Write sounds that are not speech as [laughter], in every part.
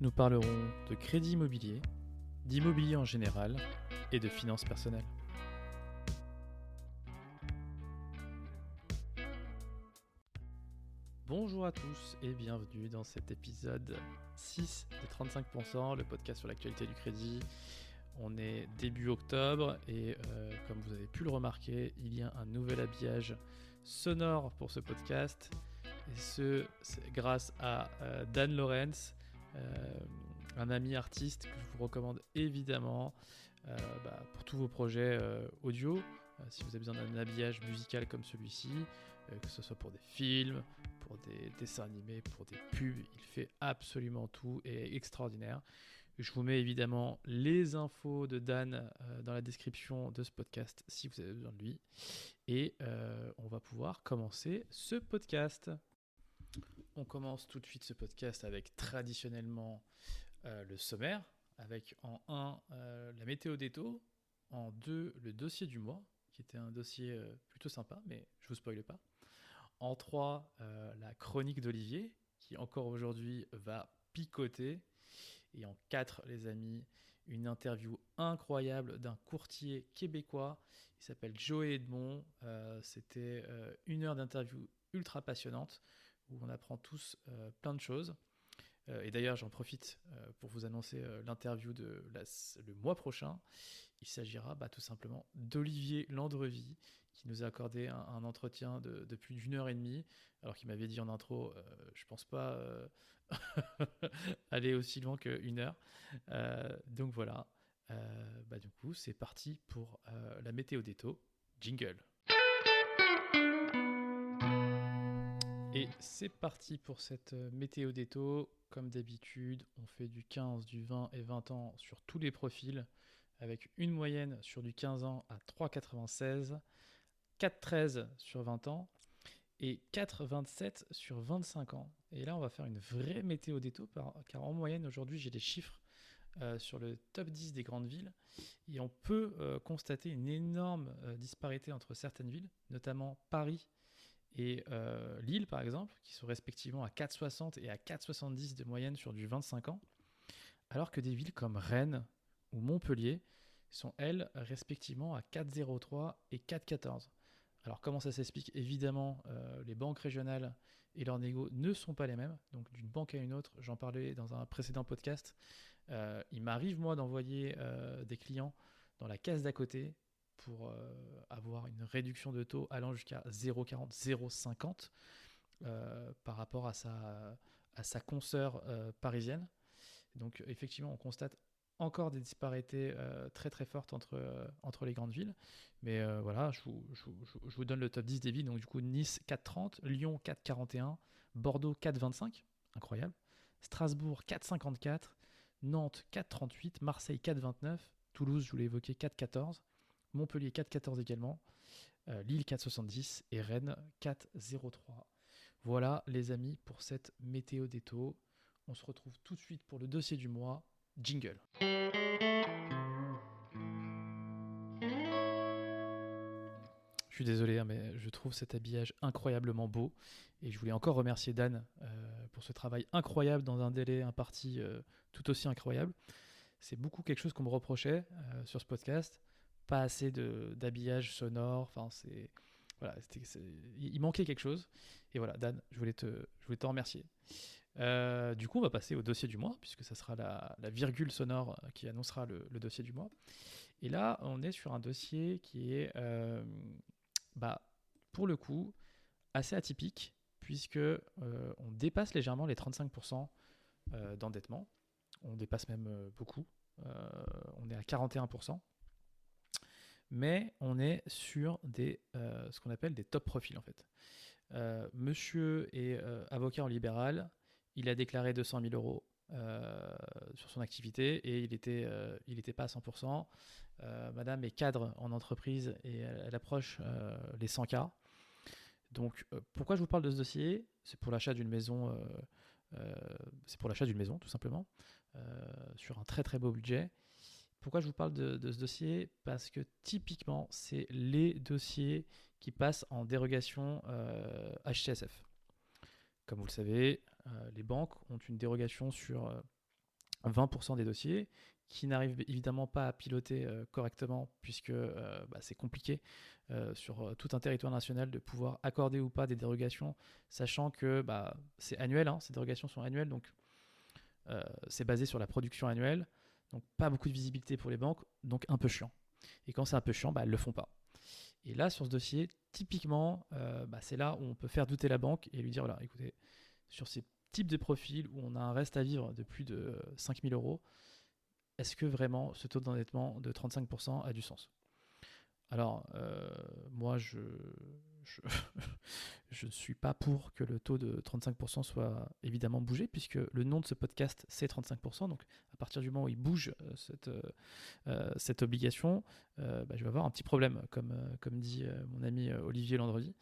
Nous parlerons de crédit immobilier, d'immobilier en général et de finances personnelles. Bonjour à tous et bienvenue dans cet épisode 6 de 35%, le podcast sur l'actualité du crédit. On est début octobre et euh, comme vous avez pu le remarquer, il y a un nouvel habillage sonore pour ce podcast. Et ce, c'est grâce à euh, Dan Lorenz, euh, un ami artiste que je vous recommande évidemment euh, bah, pour tous vos projets euh, audio. Si vous avez besoin d'un habillage musical comme celui-ci, que ce soit pour des films, pour des dessins animés, pour des pubs, il fait absolument tout et est extraordinaire. Je vous mets évidemment les infos de Dan dans la description de ce podcast si vous avez besoin de lui. Et on va pouvoir commencer ce podcast. On commence tout de suite ce podcast avec traditionnellement euh, le sommaire, avec en 1 euh, la météo des taux, en 2 le dossier du mois, qui était un dossier euh, plutôt sympa, mais je vous spoile pas. En 3 euh, la chronique d'Olivier, qui encore aujourd'hui va picoter. Et en 4 les amis, une interview incroyable d'un courtier québécois. Il s'appelle Joey Edmond. C'était une heure d'interview ultra passionnante où on apprend tous euh, plein de choses. Euh, et d'ailleurs, j'en profite euh, pour vous annoncer l'interview de le mois prochain. Il s'agira bah, tout simplement d'Olivier Landrevy, qui nous a accordé un, entretien de, plus d'une heure et demie, alors qu'il m'avait dit en intro, je pense pas [laughs] aller aussi loin qu'une heure. Donc voilà. Bah, du coup, c'est parti pour la météo des taux. Jingle. Et c'est parti pour cette euh, météo des taux. Comme d'habitude, on fait du 15, du 20 et 20 ans sur tous les profils, avec une moyenne sur du 15 ans à 3,96, 4,13 sur 20 ans et 4,27 sur 25 ans. Et là, on va faire une vraie météo par- car en moyenne, aujourd'hui, j'ai des chiffres euh, sur le top 10 des grandes villes, et on peut euh, constater une énorme disparité entre certaines villes, notamment Paris et euh, Lille par exemple, qui sont respectivement à 4,60 et à 4,70 de moyenne sur du 25 ans, alors que des villes comme Rennes ou Montpellier sont elles respectivement à 4,03 et 4,14. Alors comment ça s'explique? Évidemment, euh, les banques régionales et leurs négos ne sont pas les mêmes, donc d'une banque à une autre, j'en parlais dans un précédent podcast, euh, il m'arrive moi d'envoyer des clients dans la case d'à côté pour euh, avoir une réduction de taux allant jusqu'à 0,40, 0,50 euh, par rapport à sa, à consoeur euh, parisienne. Donc effectivement, on constate encore des disparités très très fortes entre, les grandes villes. Mais voilà, je vous donne le top 10 des villes. Donc du coup, Nice 4,30, Lyon 4,41, Bordeaux 4,25, incroyable. Strasbourg 4,54, Nantes 4,38, Marseille 4,29, Toulouse, je vous l'ai évoqué, 4,14. Montpellier 4,14 également, euh, Lille 4,70 et Rennes 4,03. Voilà les amis pour cette météo des. On se retrouve tout de suite pour le dossier du mois. Jingle. Je suis désolé, hein, mais je trouve cet habillage incroyablement beau. Et je voulais encore remercier Dan euh, pour ce travail incroyable dans un délai imparti euh, tout aussi incroyable. C'est beaucoup quelque chose qu'on me reprochait sur ce podcast pas assez d'habillage sonore. Enfin, c'est voilà, il manquait quelque chose. Et voilà, Dan, je voulais te, remercier. Euh, du coup, on va passer au dossier du mois, puisque ça sera la, virgule sonore qui annoncera le, dossier du mois. Et là, on est sur un dossier qui est, bah, pour le coup, assez atypique, puisque on dépasse légèrement les 35% d'endettement. On dépasse même beaucoup. on est à 41% mais on est sur des, euh, ce qu'on appelle des top profils en fait. Euh, monsieur est euh, avocat en libéral, il a déclaré 200 000 euros sur son activité et il n'était pas à 100%. madame est cadre en entreprise et elle, approche les 100K. Donc pourquoi je vous parle de ce dossier? C'est pour l'achat d'une maison, c'est pour l'achat d'une maison tout simplement, sur un très très beau budget. Pourquoi je vous parle de, ce dossier? Parce que typiquement, c'est les dossiers qui passent en dérogation HCSF. Euh, Comme vous le savez, euh, les banques ont une dérogation sur 20% euh, des dossiers qui n'arrivent évidemment pas à piloter correctement puisque bah, c'est compliqué sur tout un territoire national de pouvoir accorder ou pas des dérogations, sachant que bah, c'est annuel, hein, ces dérogations sont annuelles, donc c'est basé sur la production annuelle. Donc pas beaucoup de visibilité pour les banques, donc un peu chiant. Et quand c'est un peu chiant, bah, elles ne le font pas. Et là, sur ce dossier, typiquement, euh, bah, c'est là où on peut faire douter la banque et lui dire, voilà, écoutez, sur ces types de profils où on a un reste à vivre de plus de 5000 euros, est-ce que vraiment ce taux d'endettement de 35% a du sens? Alors, euh, moi, je, je [laughs] ne suis pas pour que le taux de 35% soit évidemment bougé, puisque le nom de ce podcast, c'est 35%. Donc, à partir du moment où il bouge euh, cette, euh, euh, cette obligation, bah, je vais avoir un petit problème, comme, comme dit mon ami Olivier Landredi.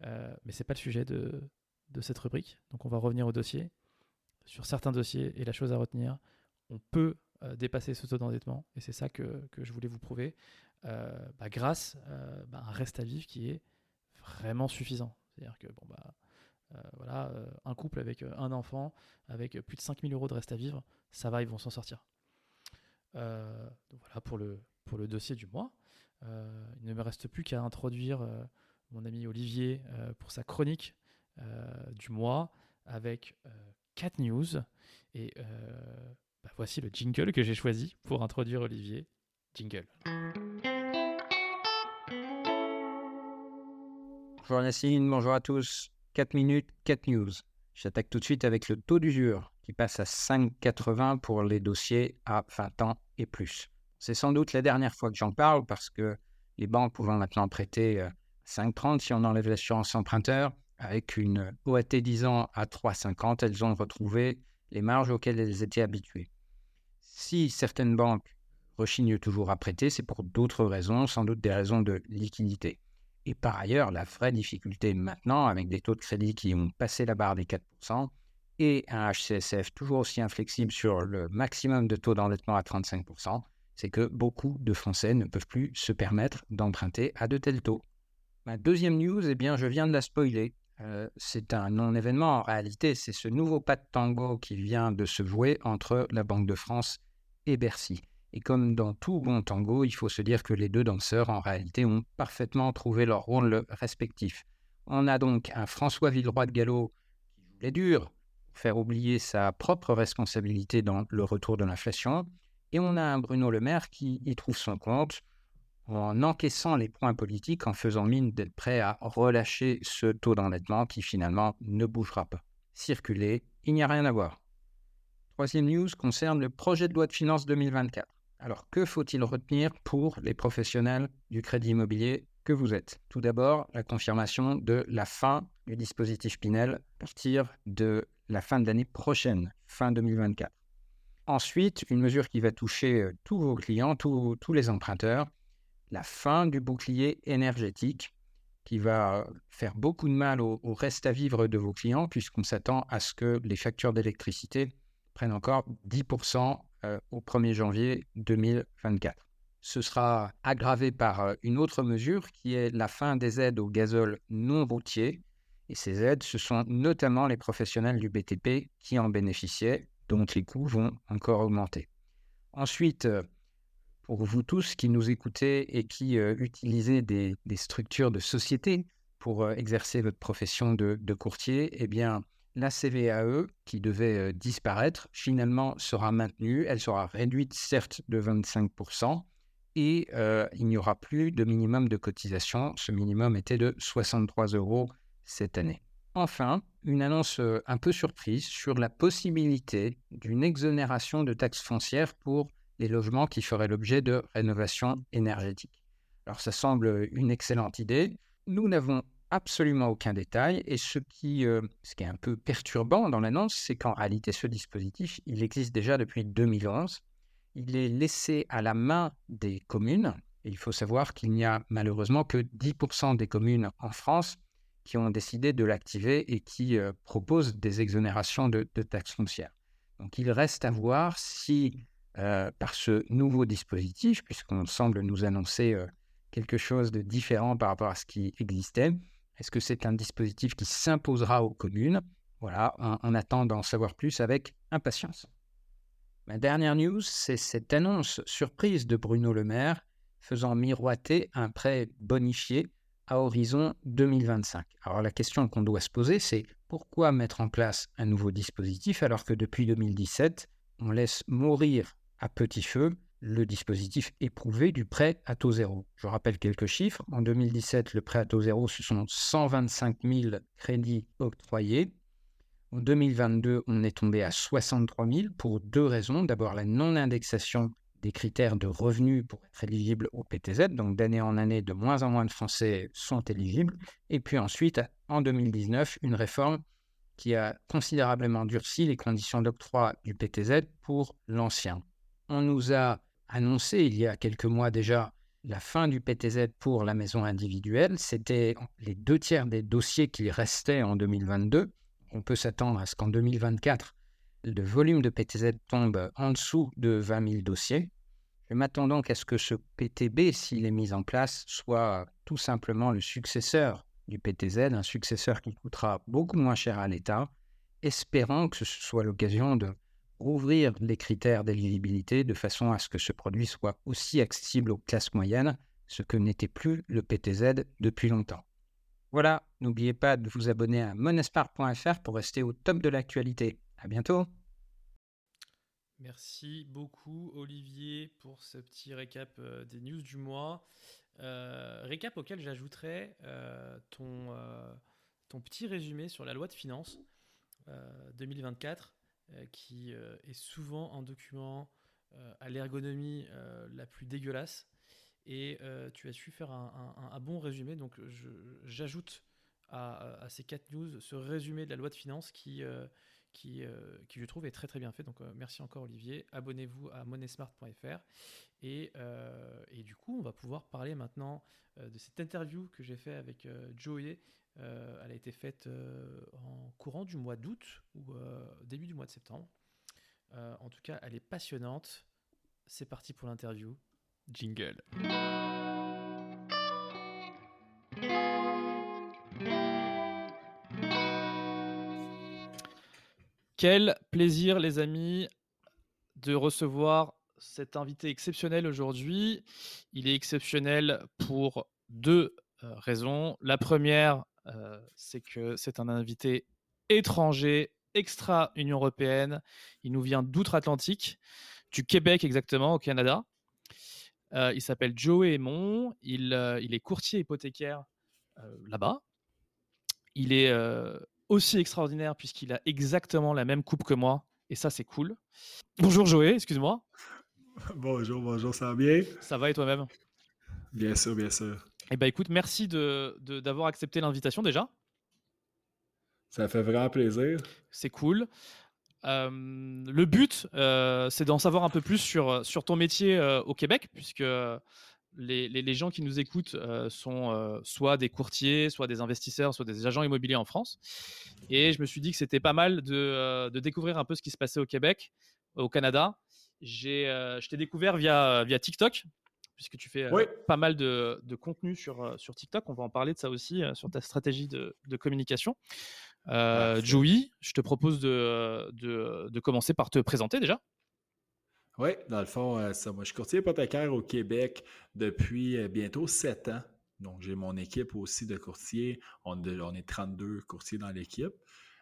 mais ce n'est pas le sujet de, de cette rubrique. Donc, on va revenir au dossier. Sur certains dossiers, et la chose à retenir, on peut dépasser ce taux d'endettement, et c'est ça que, que, je voulais vous prouver, bah, grâce bah, à un reste à vivre qui est vraiment suffisant. C'est-à-dire que bon bah euh, voilà, euh, un couple avec euh, un enfant, avec plus de 5000 euros de reste à vivre, ça va, ils vont s'en sortir. voilà pour le, pour le dossier du mois. il ne me reste plus qu'à introduire mon ami Olivier pour sa chronique du mois avec 4 news. Et bah, voici le jingle que j'ai choisi pour introduire Olivier. Jingle. Bonjour Nassine, bonjour à tous. 4 minutes, 4 news. J'attaque tout de suite avec le taux d'usure qui passe à 5,80 pour les dossiers à 20 ans et plus. C'est sans doute la dernière fois que j'en parle parce que les banques pouvant maintenant prêter 5,30 si on enlève l'assurance emprunteur, avec une OAT 10 ans à 3,50, elles ont retrouvé les marges auxquelles elles étaient habituées. Si certaines banques rechignent toujours à prêter, c'est pour d'autres raisons, sans doute des raisons de liquidité. Et par ailleurs, la vraie difficulté maintenant, avec des taux de crédit qui ont passé la barre des 4% et un HCSF toujours aussi inflexible sur le maximum de taux d'endettement à 35%, c'est que beaucoup de Français ne peuvent plus se permettre d'emprunter à de tels taux. Ma deuxième news, eh bien, je viens de la spoiler. Euh, c'est un non-événement en réalité, c'est ce nouveau pas de tango qui vient de se jouer entre la Banque de France et Bercy. Et comme dans tout bon tango, il faut se dire que les deux danseurs, en réalité, ont parfaitement trouvé leur rôle respectif. On a donc un François Villeroy de Gallo qui joue les pour faire oublier sa propre responsabilité dans le retour de l'inflation. Et on a un Bruno Le Maire qui y trouve son compte en encaissant les points politiques, en faisant mine d'être prêt à relâcher ce taux d'endettement qui finalement ne bougera pas. Circuler, il n'y a rien à voir. Troisième news concerne le projet de loi de finances 2024. Alors, que faut-il retenir pour les professionnels du crédit immobilier que vous êtes? Tout d'abord, la confirmation de la fin du dispositif Pinel à partir de la fin de l'année prochaine, fin 2024. Ensuite, une mesure qui va toucher euh, tous vos clients, tous, les emprunteurs, la fin du bouclier énergétique qui va faire beaucoup de mal au reste à vivre de vos clients puisqu'on s'attend à ce que les factures d'électricité prennent encore 10% euh, au 1er janvier 2024. Ce sera aggravé par euh, une autre mesure qui est la fin des aides au gazole non routier. Et ces aides, ce sont notamment les professionnels du BTP qui en bénéficiaient, dont les coûts vont encore augmenter. Ensuite, euh, pour vous tous qui nous écoutez et qui utilisez des, structures de société pour exercer votre profession de, de courtier, eh bien, la CVAE, qui devait euh, disparaître, finalement sera maintenue. Elle sera réduite certes de 25%, et il n'y aura plus de minimum de cotisation. Ce minimum était de 63 euros cette année. Enfin, une annonce un peu surprise sur la possibilité d'une exonération de taxes foncières pour les logements qui feraient l'objet de rénovation énergétique. Alors ça semble une excellente idée. Nous n'avons absolument aucun détail et ce qui, ce qui est un peu perturbant dans l'annonce, c'est qu'en réalité ce dispositif, il existe déjà depuis 2011. Il est laissé à la main des communes. Il faut savoir qu'il n'y a malheureusement que 10% des communes en France qui ont décidé de l'activer et qui euh, proposent des exonérations de, taxes foncières. Donc il reste à voir si, euh, par ce nouveau dispositif, puisqu'on semble nous annoncer euh, quelque chose de différent par rapport à ce qui existait, est-ce que c'est un dispositif qui s'imposera aux communes? Voilà, on, attend d'en savoir plus avec impatience. Ma dernière news, c'est cette annonce surprise de Bruno Le Maire faisant miroiter un prêt bonifié à horizon 2025. Alors la question qu'on doit se poser, c'est pourquoi mettre en place un nouveau dispositif alors que depuis 2017, on laisse mourir à petit feu le dispositif éprouvé du prêt à taux zéro. Je rappelle quelques chiffres. En 2017, le prêt à taux zéro, ce sont 125 000 crédits octroyés. En 2022, on est tombé à 63 000 pour deux raisons. D'abord, la non-indexation des critères de revenus pour être éligible au PTZ. Donc d'année en année, de moins en moins de Français sont éligibles. Et puis ensuite, en 2019, une réforme qui a considérablement durci les conditions d'octroi du PTZ pour l'ancien. On nous a annoncé il y a quelques mois déjà la fin du PTZ pour la maison individuelle. C'était les deux tiers des dossiers qui restaient en 2022. On peut s'attendre à ce qu'en 2024, le volume de PTZ tombe en dessous de 20 000 dossiers. Je m'attends donc à ce que ce PTB, s'il est mis en place, soit tout simplement le successeur du PTZ, un successeur qui coûtera beaucoup moins cher à l'État, espérant que ce soit l'occasion de rouvrir les critères d'éligibilité de façon à ce que ce produit soit aussi accessible aux classes moyennes, ce que n'était plus le PTZ depuis longtemps. Voilà, n'oubliez pas de vous abonner à monespar.fr pour rester au top de l'actualité. À bientôt. Merci beaucoup Olivier pour ce petit récap euh, des news du mois. Euh, récap auquel j'ajouterai euh, ton, ton petit résumé sur la loi de finances 2024 qui est souvent un document à l'ergonomie la plus dégueulasse et tu as su faire un, bon résumé donc j'ajoute à, ces quatre news ce résumé de la loi de finances qui qui, euh, qui je trouve est très très bien fait. Donc euh, merci encore Olivier. Abonnez-vous à monesmart.fr. Et, euh, et, du coup, on va pouvoir parler maintenant de cette interview que j'ai fait avec Joey. Elle a été faite en courant du mois d'août ou début du mois de septembre. en tout cas, elle est passionnante. C'est parti pour l'interview. Jingle. Quel plaisir, les amis, de recevoir cet invité exceptionnel aujourd'hui. Il est exceptionnel pour deux euh, raisons. La première, euh, c'est que c'est un invité étranger, extra-Union européenne. Il nous vient d'outre-Atlantique, du Québec exactement, au Canada. Euh, il s'appelle Joe Aymon. Il, il, est courtier hypothécaire là-bas. Il est aussi extraordinaire puisqu'il a exactement la même coupe que moi. Et ça, c'est cool. Bonjour Joé, excuse-moi. Bonjour, bonjour, ça va bien? Ça va et toi-même? Bien sûr, bien sûr. Eh bien, écoute, merci d'avoir de, d'avoir accepté l'invitation déjà. Ça fait vraiment plaisir. C'est cool. Euh, le but, euh, c'est d'en savoir un peu plus sur, sur ton métier euh, au Québec, puisque les, gens qui nous écoutent sont soit des courtiers, soit des investisseurs, soit des agents immobiliers en France. Et je me suis dit que c'était pas mal de, euh, découvrir un peu ce qui se passait au Québec, au Canada. je t'ai découvert via, via TikTok, puisque tu fais pas mal de, contenu sur, sur TikTok. On va en parler de ça aussi, sur ta stratégie de, communication. Joey, je te propose de, de commencer par te présenter déjà. Oui, dans le fond, euh, ça, moi, je suis courtier hypothécaire au Québec depuis euh, bientôt sept ans. Donc, j'ai mon équipe aussi de courtiers. On, on est 32 courtiers dans l'équipe.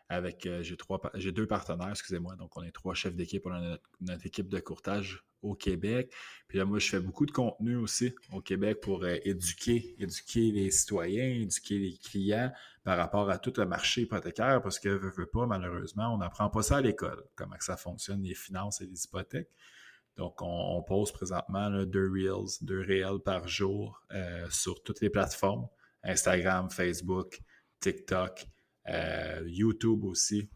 Avec, euh, j'ai, trois, j'ai deux partenaires, excusez-moi. Donc, on est trois chefs d'équipe. On a notre, équipe de courtage au Québec. Puis là, moi, je fais beaucoup de contenu aussi au Québec pour euh, éduquer, éduquer les citoyens, éduquer les clients par rapport à tout le marché hypothécaire, parce que, malheureusement, on n'apprend pas ça à l'école, comment ça fonctionne, les finances et les hypothèques. Donc, on, pose présentement deux Reels, deux par jour euh, sur toutes les plateformes, Instagram, Facebook, TikTok, euh, YouTube aussi,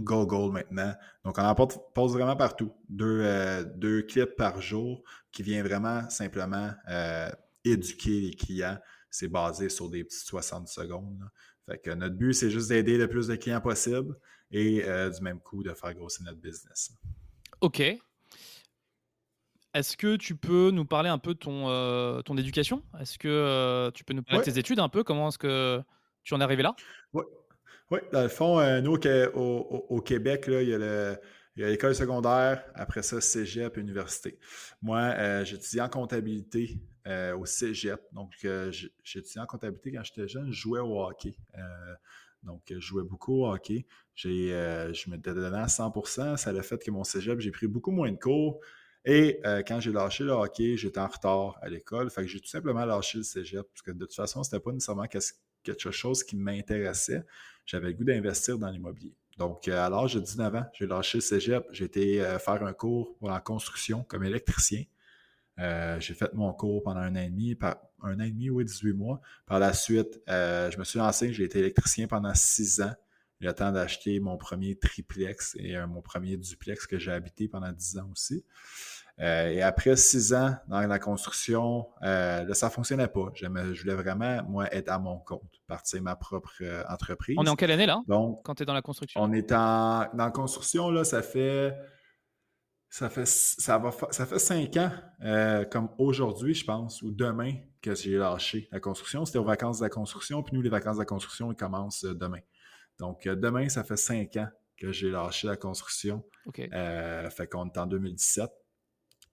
Google maintenant. Donc, on en pose vraiment partout. Deux, euh, deux clips par jour qui vient vraiment simplement éduquer les clients. C'est basé sur des petites 60 secondes. Fait que notre but, c'est juste d'aider le plus de clients possible et du même coup de faire grossir notre business. OK. Est-ce que tu peux nous parler un peu de ton, euh, ton éducation? Est-ce que euh, tu peux nous parler de tes études un peu? Comment est-ce que tu en es arrivé là? Oui. Ouais, dans le fond, euh, nous, au, Québec, il y a l'école secondaire, après ça, cégep université. Moi, j'étudiais en comptabilité au cégep. Donc, j'étudiais en comptabilité quand j'étais jeune, je jouais au hockey. donc, je jouais beaucoup au hockey. je m'étais donné à 100% Ça a fait que mon cégep, j'ai pris beaucoup moins de cours. Et euh, quand j'ai lâché le hockey, j'étais en retard à l'école. Fait que j'ai tout simplement lâché le cégep parce que de toute façon, c'était pas nécessairement quelque chose qui m'intéressait. J'avais le goût d'investir dans l'immobilier. Donc, euh, à l'âge de 19 ans, j'ai lâché le cégep. J'ai été euh, faire un cours pour la construction comme électricien. j'ai fait mon cours pendant un an et demi, par, un an et demi, oui, 18 mois. Par la suite, je me suis lancé, j'ai été électricien pendant six ans. Le temps d'acheter mon premier triplex et mon premier duplex que j'ai habité pendant 10 ans aussi. Euh, et après six ans dans la construction, euh, là, ça ne fonctionnait pas. Je voulais vraiment, moi, être à mon compte, partir ma propre euh, entreprise. On est en quelle année, là, Donc, quand tu es dans la construction? On est en, dans la construction, là, ça fait... Ça fait, ça, va, ça fait cinq ans, comme aujourd'hui, je pense, ou demain, que j'ai lâché la construction. C'était aux vacances de la construction, puis nous, les vacances de la construction, ils commencent demain. Donc, demain, ça fait cinq ans que j'ai lâché la construction. OK. fait qu'on est en 2017.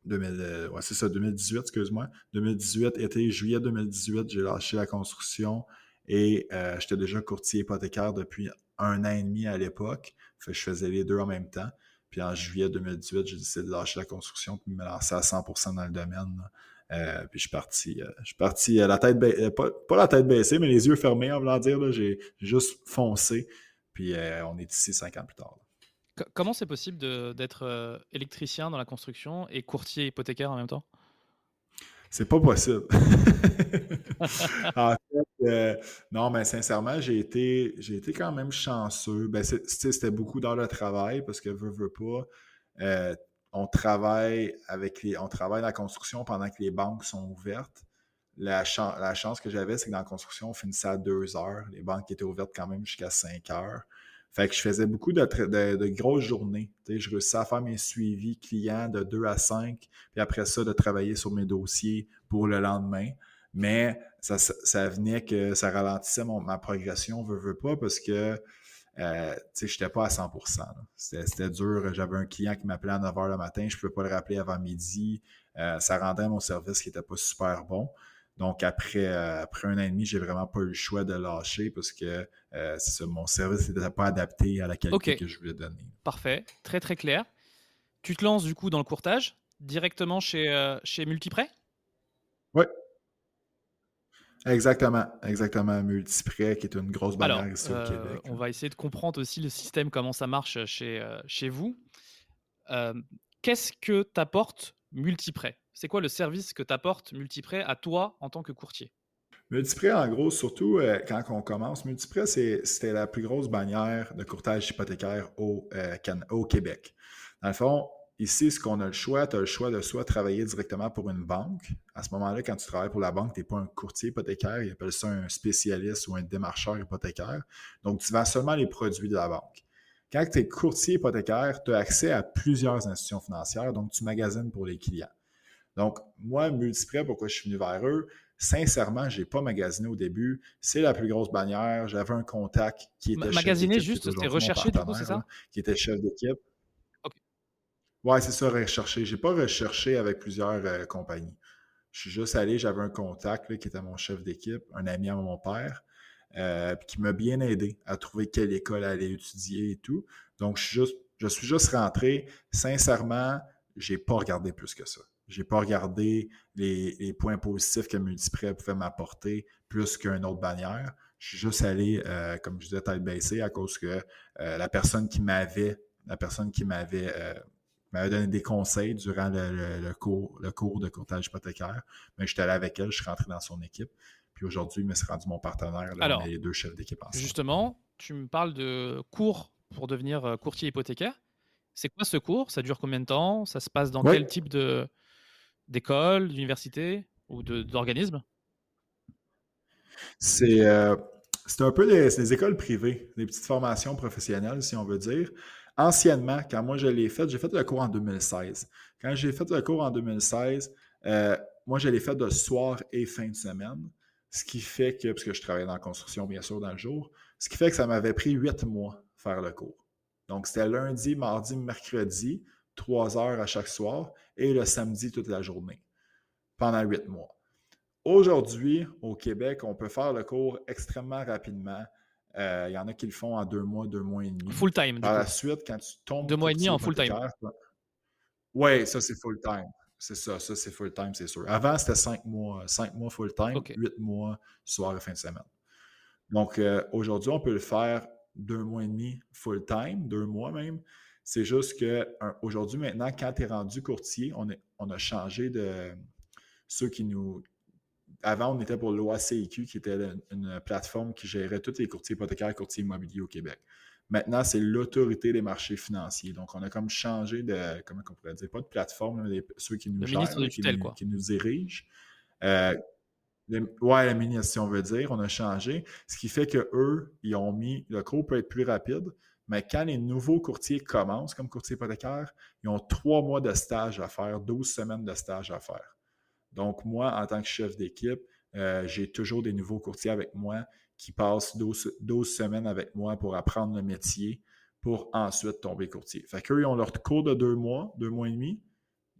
2000, euh, c'est ça, 2018, excuse-moi. 2018, été juillet 2018, j'ai lâché la construction et euh, j'étais déjà courtier hypothécaire depuis un an et demi à l'époque. je faisais les deux en même temps. Puis en juillet 2018, j'ai décidé de lâcher la construction de me lancer à 100% dans le domaine. Euh, puis je suis parti, je suis parti la tête pas, pas, la tête baissée, mais les yeux fermés, en voulant dire. J'ai juste foncé. Puis on est ici cinq ans plus tard. Comment c'est possible d'être euh, électricien dans la construction et courtier hypothécaire en même temps? C'est pas possible. [laughs] en fait, euh, non, mais sincèrement, j'ai été, été quand même chanceux. Ben, c'était beaucoup dans le travail parce que veut, veut pas. Euh, on travaille avec les, on travaille dans la construction pendant que les banques sont ouvertes. La, la chance que j'avais, c'est que dans la construction, on finissait à deux heures. Les banques étaient ouvertes quand même jusqu'à cinq heures. Fait que je faisais beaucoup de, grosses journées. je réussissais à faire mes suivis clients de 2 à 5, puis après ça, de travailler sur mes dossiers pour le lendemain. Mais ça, ça, venait que ça ralentissait ma progression, veux, veux pas, parce que euh, je n'étais pas à 100% C'était dur. J'avais un client qui m'appelait à 9 h le matin, je ne pouvais pas le rappeler avant midi. Euh, ça rendait mon service qui n'était pas super bon. Donc, après, euh, après un an et demi, j'ai vraiment pas eu le choix de lâcher parce que euh, mon service n'était pas adapté à la qualité que je voulais donner. Parfait, très très clair. Tu te lances du coup dans le courtage directement chez, euh, chez Multiprêt? Oui. Exactement, exactement. Multiprêt, qui est une grosse barrière ici au Québec. On va essayer de comprendre aussi le système, comment ça marche chez, chez vous. Qu'est-ce que t'apporte Multiprêt? C'est quoi le service que t'apporte Multiprêt à toi en tant que courtier? Multiprêt, en gros, surtout euh, quand on commence, Multiprêt, c'était la plus grosse bannière de courtage hypothécaire au, euh, au Québec. Dans le fond, ici, ce qu'on a le choix, tu as le choix de soit travailler directement pour une banque. À ce moment-là, quand tu travailles pour la banque, tu n'es pas un courtier hypothécaire, ils appellent ça un spécialiste ou un démarcheur hypothécaire. Donc, tu vends seulement les produits de la banque. Quand tu es courtier hypothécaire, tu as accès à plusieurs institutions financières, donc tu magasines pour les clients. Donc, moi, Multiprêt, pourquoi je suis venu vers eux? Sincèrement, je n'ai pas magasiné au début. C'est la plus grosse bannière. J'avais un contact qui était Magasiner juste, c'était recherché, du coup, c'est ça? Qui était chef d'équipe. OK. Ouais, c'est ça, recherché. Je n'ai pas recherché avec plusieurs euh, compagnies. Je suis juste allé, j'avais un contact qui était mon chef d'équipe, un ami à mon père, euh, qui m'a bien aidé à trouver quelle école aller étudier et tout. Donc, je suis juste, je suis juste rentré. Sincèrement, j'ai pas regardé plus que ça. J'ai pas regardé les, points positifs que Multiprêt pouvait m'apporter plus qu'une autre bannière. Je suis juste allé, euh, comme je disais, tête baissée à cause que euh, la personne qui m'avait, la personne qui m'avait euh, m'avait donné des conseils durant le, cours, le cours de courtage hypothécaire. Mais j'étais allé avec elle, je suis rentré dans son équipe. Puis aujourd'hui, il me s'est rendu mon partenaire. Alors, les deux chefs d'équipe ensemble. Justement, tu me parles de cours pour devenir courtier hypothécaire. C'est quoi ce cours? Ça dure combien de temps? Ça se passe dans quel type de d'école, d'université ou d'organisme? C'est euh, un peu des, écoles privées, des petites formations professionnelles, si on veut dire. Anciennement, quand moi je l'ai fait, j'ai fait le cours en 2016. Quand j'ai fait le cours en 2016, euh, moi je l'ai fait de soir et fin de semaine, ce qui fait que, parce que je travaillais dans la construction bien sûr dans le jour, ce qui fait que ça m'avait pris huit mois faire le cours. Donc, c'était lundi, mardi, mercredi, trois heures à chaque soir, et le samedi toute la journée, pendant huit mois. Aujourd'hui, au Québec, on peut faire le cours extrêmement rapidement. Euh, il y en a qui le font en deux mois, deux mois et demi. Full time. Par la suite, quand tu tombes. Deux mois et demi en full time. Oui, ça, c'est full time. C'est ça, ça, c'est full time, c'est sûr. Avant, c'était cinq mois, cinq mois full time, huit mois, soir et fin de semaine. Donc, euh, aujourd'hui, on peut le faire deux mois et demi full-time, deux mois même. C'est juste qu'aujourd'hui, maintenant, quand tu es rendu courtier, on, on a changé de ceux qui nous. Avant, on était pour l'OACIQ, qui était une, plateforme qui gérait tous les courtiers hypothécaires et courtiers immobiliers au Québec. Maintenant, c'est l'autorité des marchés financiers. Donc, on a comme changé de, comment on pourrait dire, pas de plateforme, mais ceux qui nous gèrent, qui, nous, qui, nous, dirigent. Euh, ouais, la mini, si on veut dire, on a changé. Ce qui fait qu'eux, ils ont mis, le cours peut être plus rapide, mais quand les nouveaux courtiers commencent comme courtier hypothécaire, ils ont trois mois de stage à faire, 12 semaines de stage à faire. Donc, moi, en tant que chef d'équipe, euh, j'ai toujours des nouveaux courtiers avec moi qui passent 12, 12, semaines avec moi pour apprendre le métier pour ensuite tomber courtier. Fait qu'eux, ils ont leur cours de deux mois, deux mois et demi.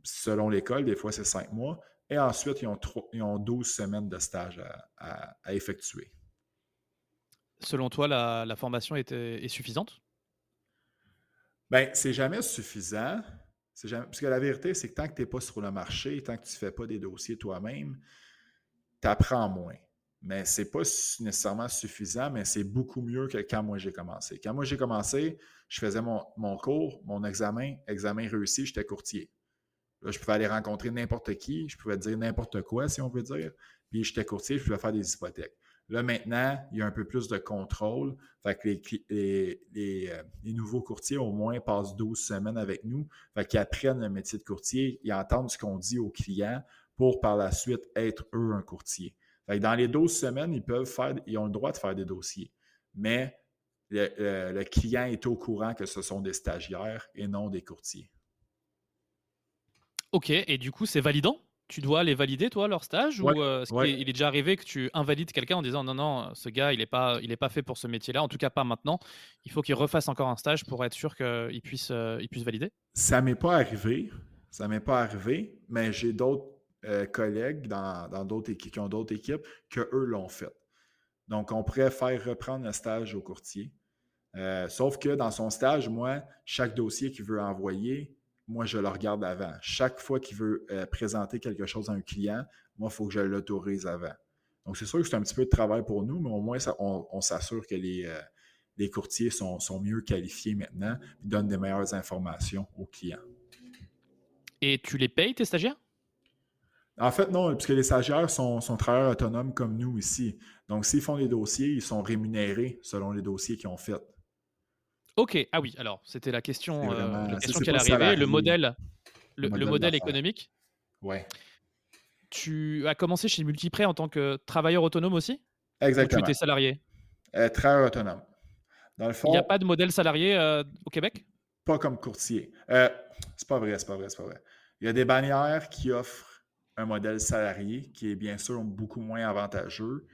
Selon l'école, des fois, c'est cinq mois. Et ensuite, ils ont, ont 12 semaines de stage à, effectuer. Selon toi, la, formation est, suffisante? Bien, c'est jamais suffisant. Jamais, parce que la vérité, c'est que tant que tu n'es pas sur le marché, tant que tu ne fais pas des dossiers toi-même, tu apprends moins. Mais ce n'est pas nécessairement suffisant, mais c'est beaucoup mieux que quand moi j'ai commencé. Quand moi j'ai commencé, je faisais mon, mon cours, mon examen, examen réussi, j'étais courtier je pouvais aller rencontrer n'importe qui, je pouvais dire n'importe quoi, si on veut dire. Puis j'étais courtier, je pouvais faire des hypothèques. Là, maintenant, il y a un peu plus de contrôle. Fait euh, les, nouveaux courtiers, au moins, passent 12 semaines avec nous. Fait apprennent le métier de courtier, ils entendent ce qu'on dit aux clients pour par la suite être eux un courtier. Fait dans les 12 semaines, ils peuvent faire, ils ont le droit de faire des dossiers. Mais le client est au courant que ce sont des stagiaires et non des courtiers. Ok, et du coup, c'est validant? Tu dois les valider, toi, leur stage Ou euh, il est déjà arrivé que tu invalides quelqu'un en disant non, non, ce gars, il n'est pas, il pas fait pour ce métier-là, en tout cas pas maintenant. Il faut qu'il refasse encore un stage pour être sûr qu'il puisse, euh, il puisse valider? Ça m'est pas arrivé. Ça m'est pas arrivé, mais j'ai d'autres euh, collègues dans d'autres équipes qui ont d'autres équipes que eux l'ont fait. Donc, on pourrait faire reprendre le stage au courtier. sauf que dans son stage, moi, chaque dossier qu'il veut envoyer, moi, je le regarde avant. Chaque fois qu'il veut euh, présenter quelque chose à un client, moi, il faut que je l'autorise avant. Donc, c'est sûr que c'est un petit peu de travail pour nous, mais au moins, on, s'assure que les, euh, les courtiers sont, mieux qualifiés maintenant et donnent des meilleures informations aux clients. Et tu les payes, tes stagiaires? En fait, non, puisque les stagiaires sont, sont travailleurs autonomes comme nous ici. Donc, s'ils font des dossiers, ils sont rémunérés selon les dossiers qu'ils ont faits. Ok, ah oui, alors c'était la question, euh, la question qui allait arriver, le modèle, le, modèle, économique. Ouais. Tu as commencé chez Multiprêt en tant que travailleur autonome aussi? Exactement. Ou tu étais salarié? Euh, Travailleur autonome. Dans le fond. Il n'y a pas de modèle salarié euh, au Québec? Pas comme courtier. Euh, c'est pas vrai, c'est pas vrai, c'est pas vrai. Il y a des bannières qui offrent un modèle salarié qui est bien sûr beaucoup moins avantageux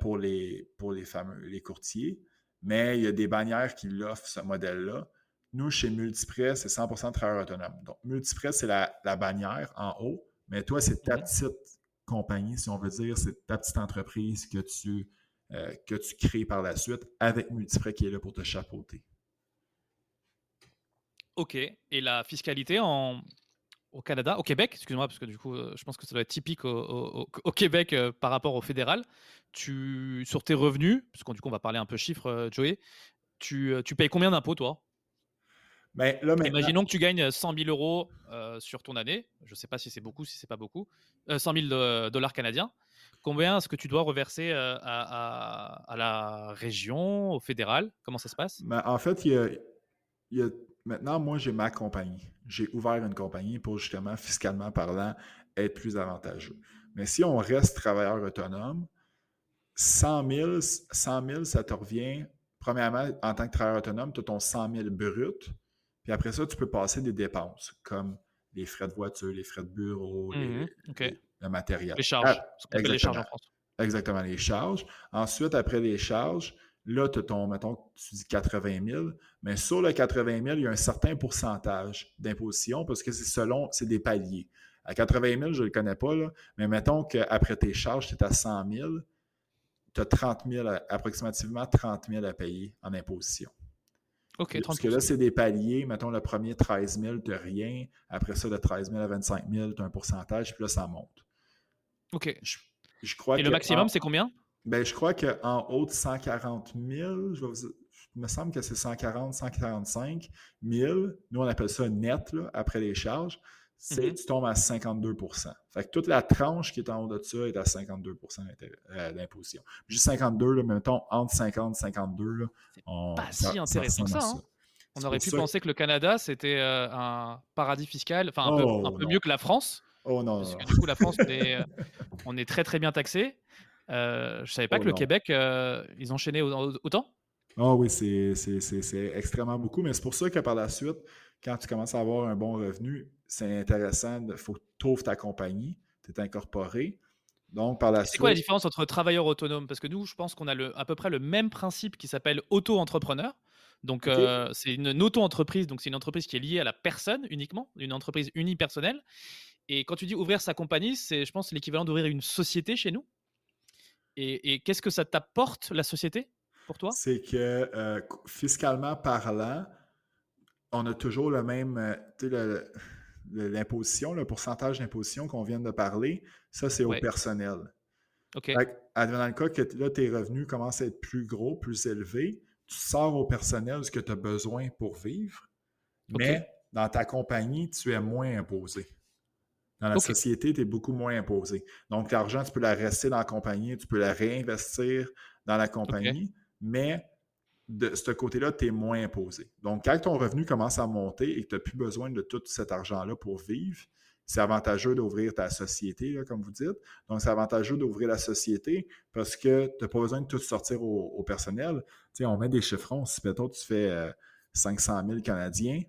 pour, les, pour les fameux les courtiers mais il y a des bannières qui l'offrent, ce modèle-là. Nous, chez Multipress, c'est 100% de travailleurs autonomes. Donc, Multipress, c'est la, bannière en haut, mais toi, c'est ta petite compagnie, si on veut dire, c'est ta petite entreprise que tu, euh, que tu crées par la suite avec Multipress qui est là pour te chapeauter. OK. Et la fiscalité en, au Canada, au Québec, excuse-moi, parce que du coup, euh, je pense que ça doit être typique au, Québec euh, par rapport au fédéral. Tu, sur tes revenus, parce qu'on du coup, on va parler un peu chiffres, euh, Joey, tu, tu payes combien d'impôts, toi? Ben, là, Imaginons que tu gagnes 100 000 euros sur ton année. Je ne sais pas si c'est beaucoup, si c'est pas beaucoup. 100 000 dollars canadiens. Combien est-ce que tu dois reverser à, à, la région, au fédéral? Comment ça se passe? Ben, En fait, il y a, il y a Maintenant, moi, j'ai ma compagnie. J'ai ouvert une compagnie pour justement, fiscalement parlant, être plus avantageux. Mais si on reste travailleur autonome, 100 000, 100 ça te revient, premièrement, en tant que travailleur autonome, tu as ton 100 000 brut. Puis après ça, tu peux passer des dépenses comme les frais de voiture, les frais de bureau, mmh le matériel. Les charges. Ah, les charges en France. Exactement, les charges. Ensuite, après les charges, Là, tu as ton, mettons, tu dis 80 000, mais sur le 80 000, il y a un certain pourcentage d'imposition parce que c'est selon, c'est des paliers. À 80 000, je ne le connais pas, là, mais mettons qu'après tes charges, tu es à 100 000, tu as 30 000, approximativement 30 000 à payer en imposition. OK, 30 Parce que là, c'est des paliers. Mettons, le premier 13 000, tu n'as rien. Après ça, de 13 000 à 25 000, tu as un pourcentage, puis là, ça monte. OK. Je, crois Et le maximum, c'est combien? Ben, je crois qu'en haut de 140 000, je il me semble que c'est 140, 145 000. Nous, on appelle ça net après les charges. C'est mm-hmm. tu tombes à 52 Fait que toute la tranche qui est en haut de ça est à 52% euh, d'imposition. Juste 52, là, mettons entre 50 et 52. C'est pas si intéressant que ça. Hein. On aurait pu penser que le Canada, c'était euh, un paradis fiscal, enfin un, peu, oh, mieux que la France. Oh non. Parce que du coup, la France, [laughs] euh, on est très très bien taxé. Euh, je savais pas oh que le Québec, euh, ils enchaînaient autant. Ah oui, c'est extrêmement beaucoup, mais c'est pour ça que par la suite, quand tu commences à avoir un bon revenu, c'est intéressant, il faut que tu ouvres ta compagnie, tu es incorporé. Donc, par la C'est quoi la différence entre travailleur autonome Parce que nous, je pense qu'on a le, à peu près le même principe qui s'appelle auto-entrepreneur. Donc, euh, c'est une, auto-entreprise, donc c'est une entreprise qui est liée à la personne uniquement, une entreprise unipersonnelle. Et quand tu dis ouvrir sa compagnie, c'est, je pense, l'équivalent d'ouvrir une société chez nous. Et, qu'est-ce que ça t'apporte, la société, pour toi? C'est que euh, fiscalement parlant, on a toujours le même, euh, l'imposition, le pourcentage d'imposition qu'on vient de parler, ça, c'est au personnel. OK. dans le cas que là, tes revenus commencent à être plus gros, plus élevés, tu sors au personnel ce que tu as besoin pour vivre, mais dans ta compagnie, tu es moins imposé. Dans la société, tu es beaucoup moins imposé. Donc, l'argent, tu peux la rester dans la compagnie, tu peux la réinvestir dans la compagnie, mais de ce côté-là, tu es moins imposé. Donc, quand ton revenu commence à monter et que tu n'as plus besoin de tout cet argent-là pour vivre, c'est avantageux d'ouvrir ta société, comme vous dites. Donc, c'est avantageux d'ouvrir la société parce que tu n'as pas besoin de tout sortir au, personnel. Tu sais, on met des chiffrons. Si, peut-être tu fais 500 euh, 000 Canadiens,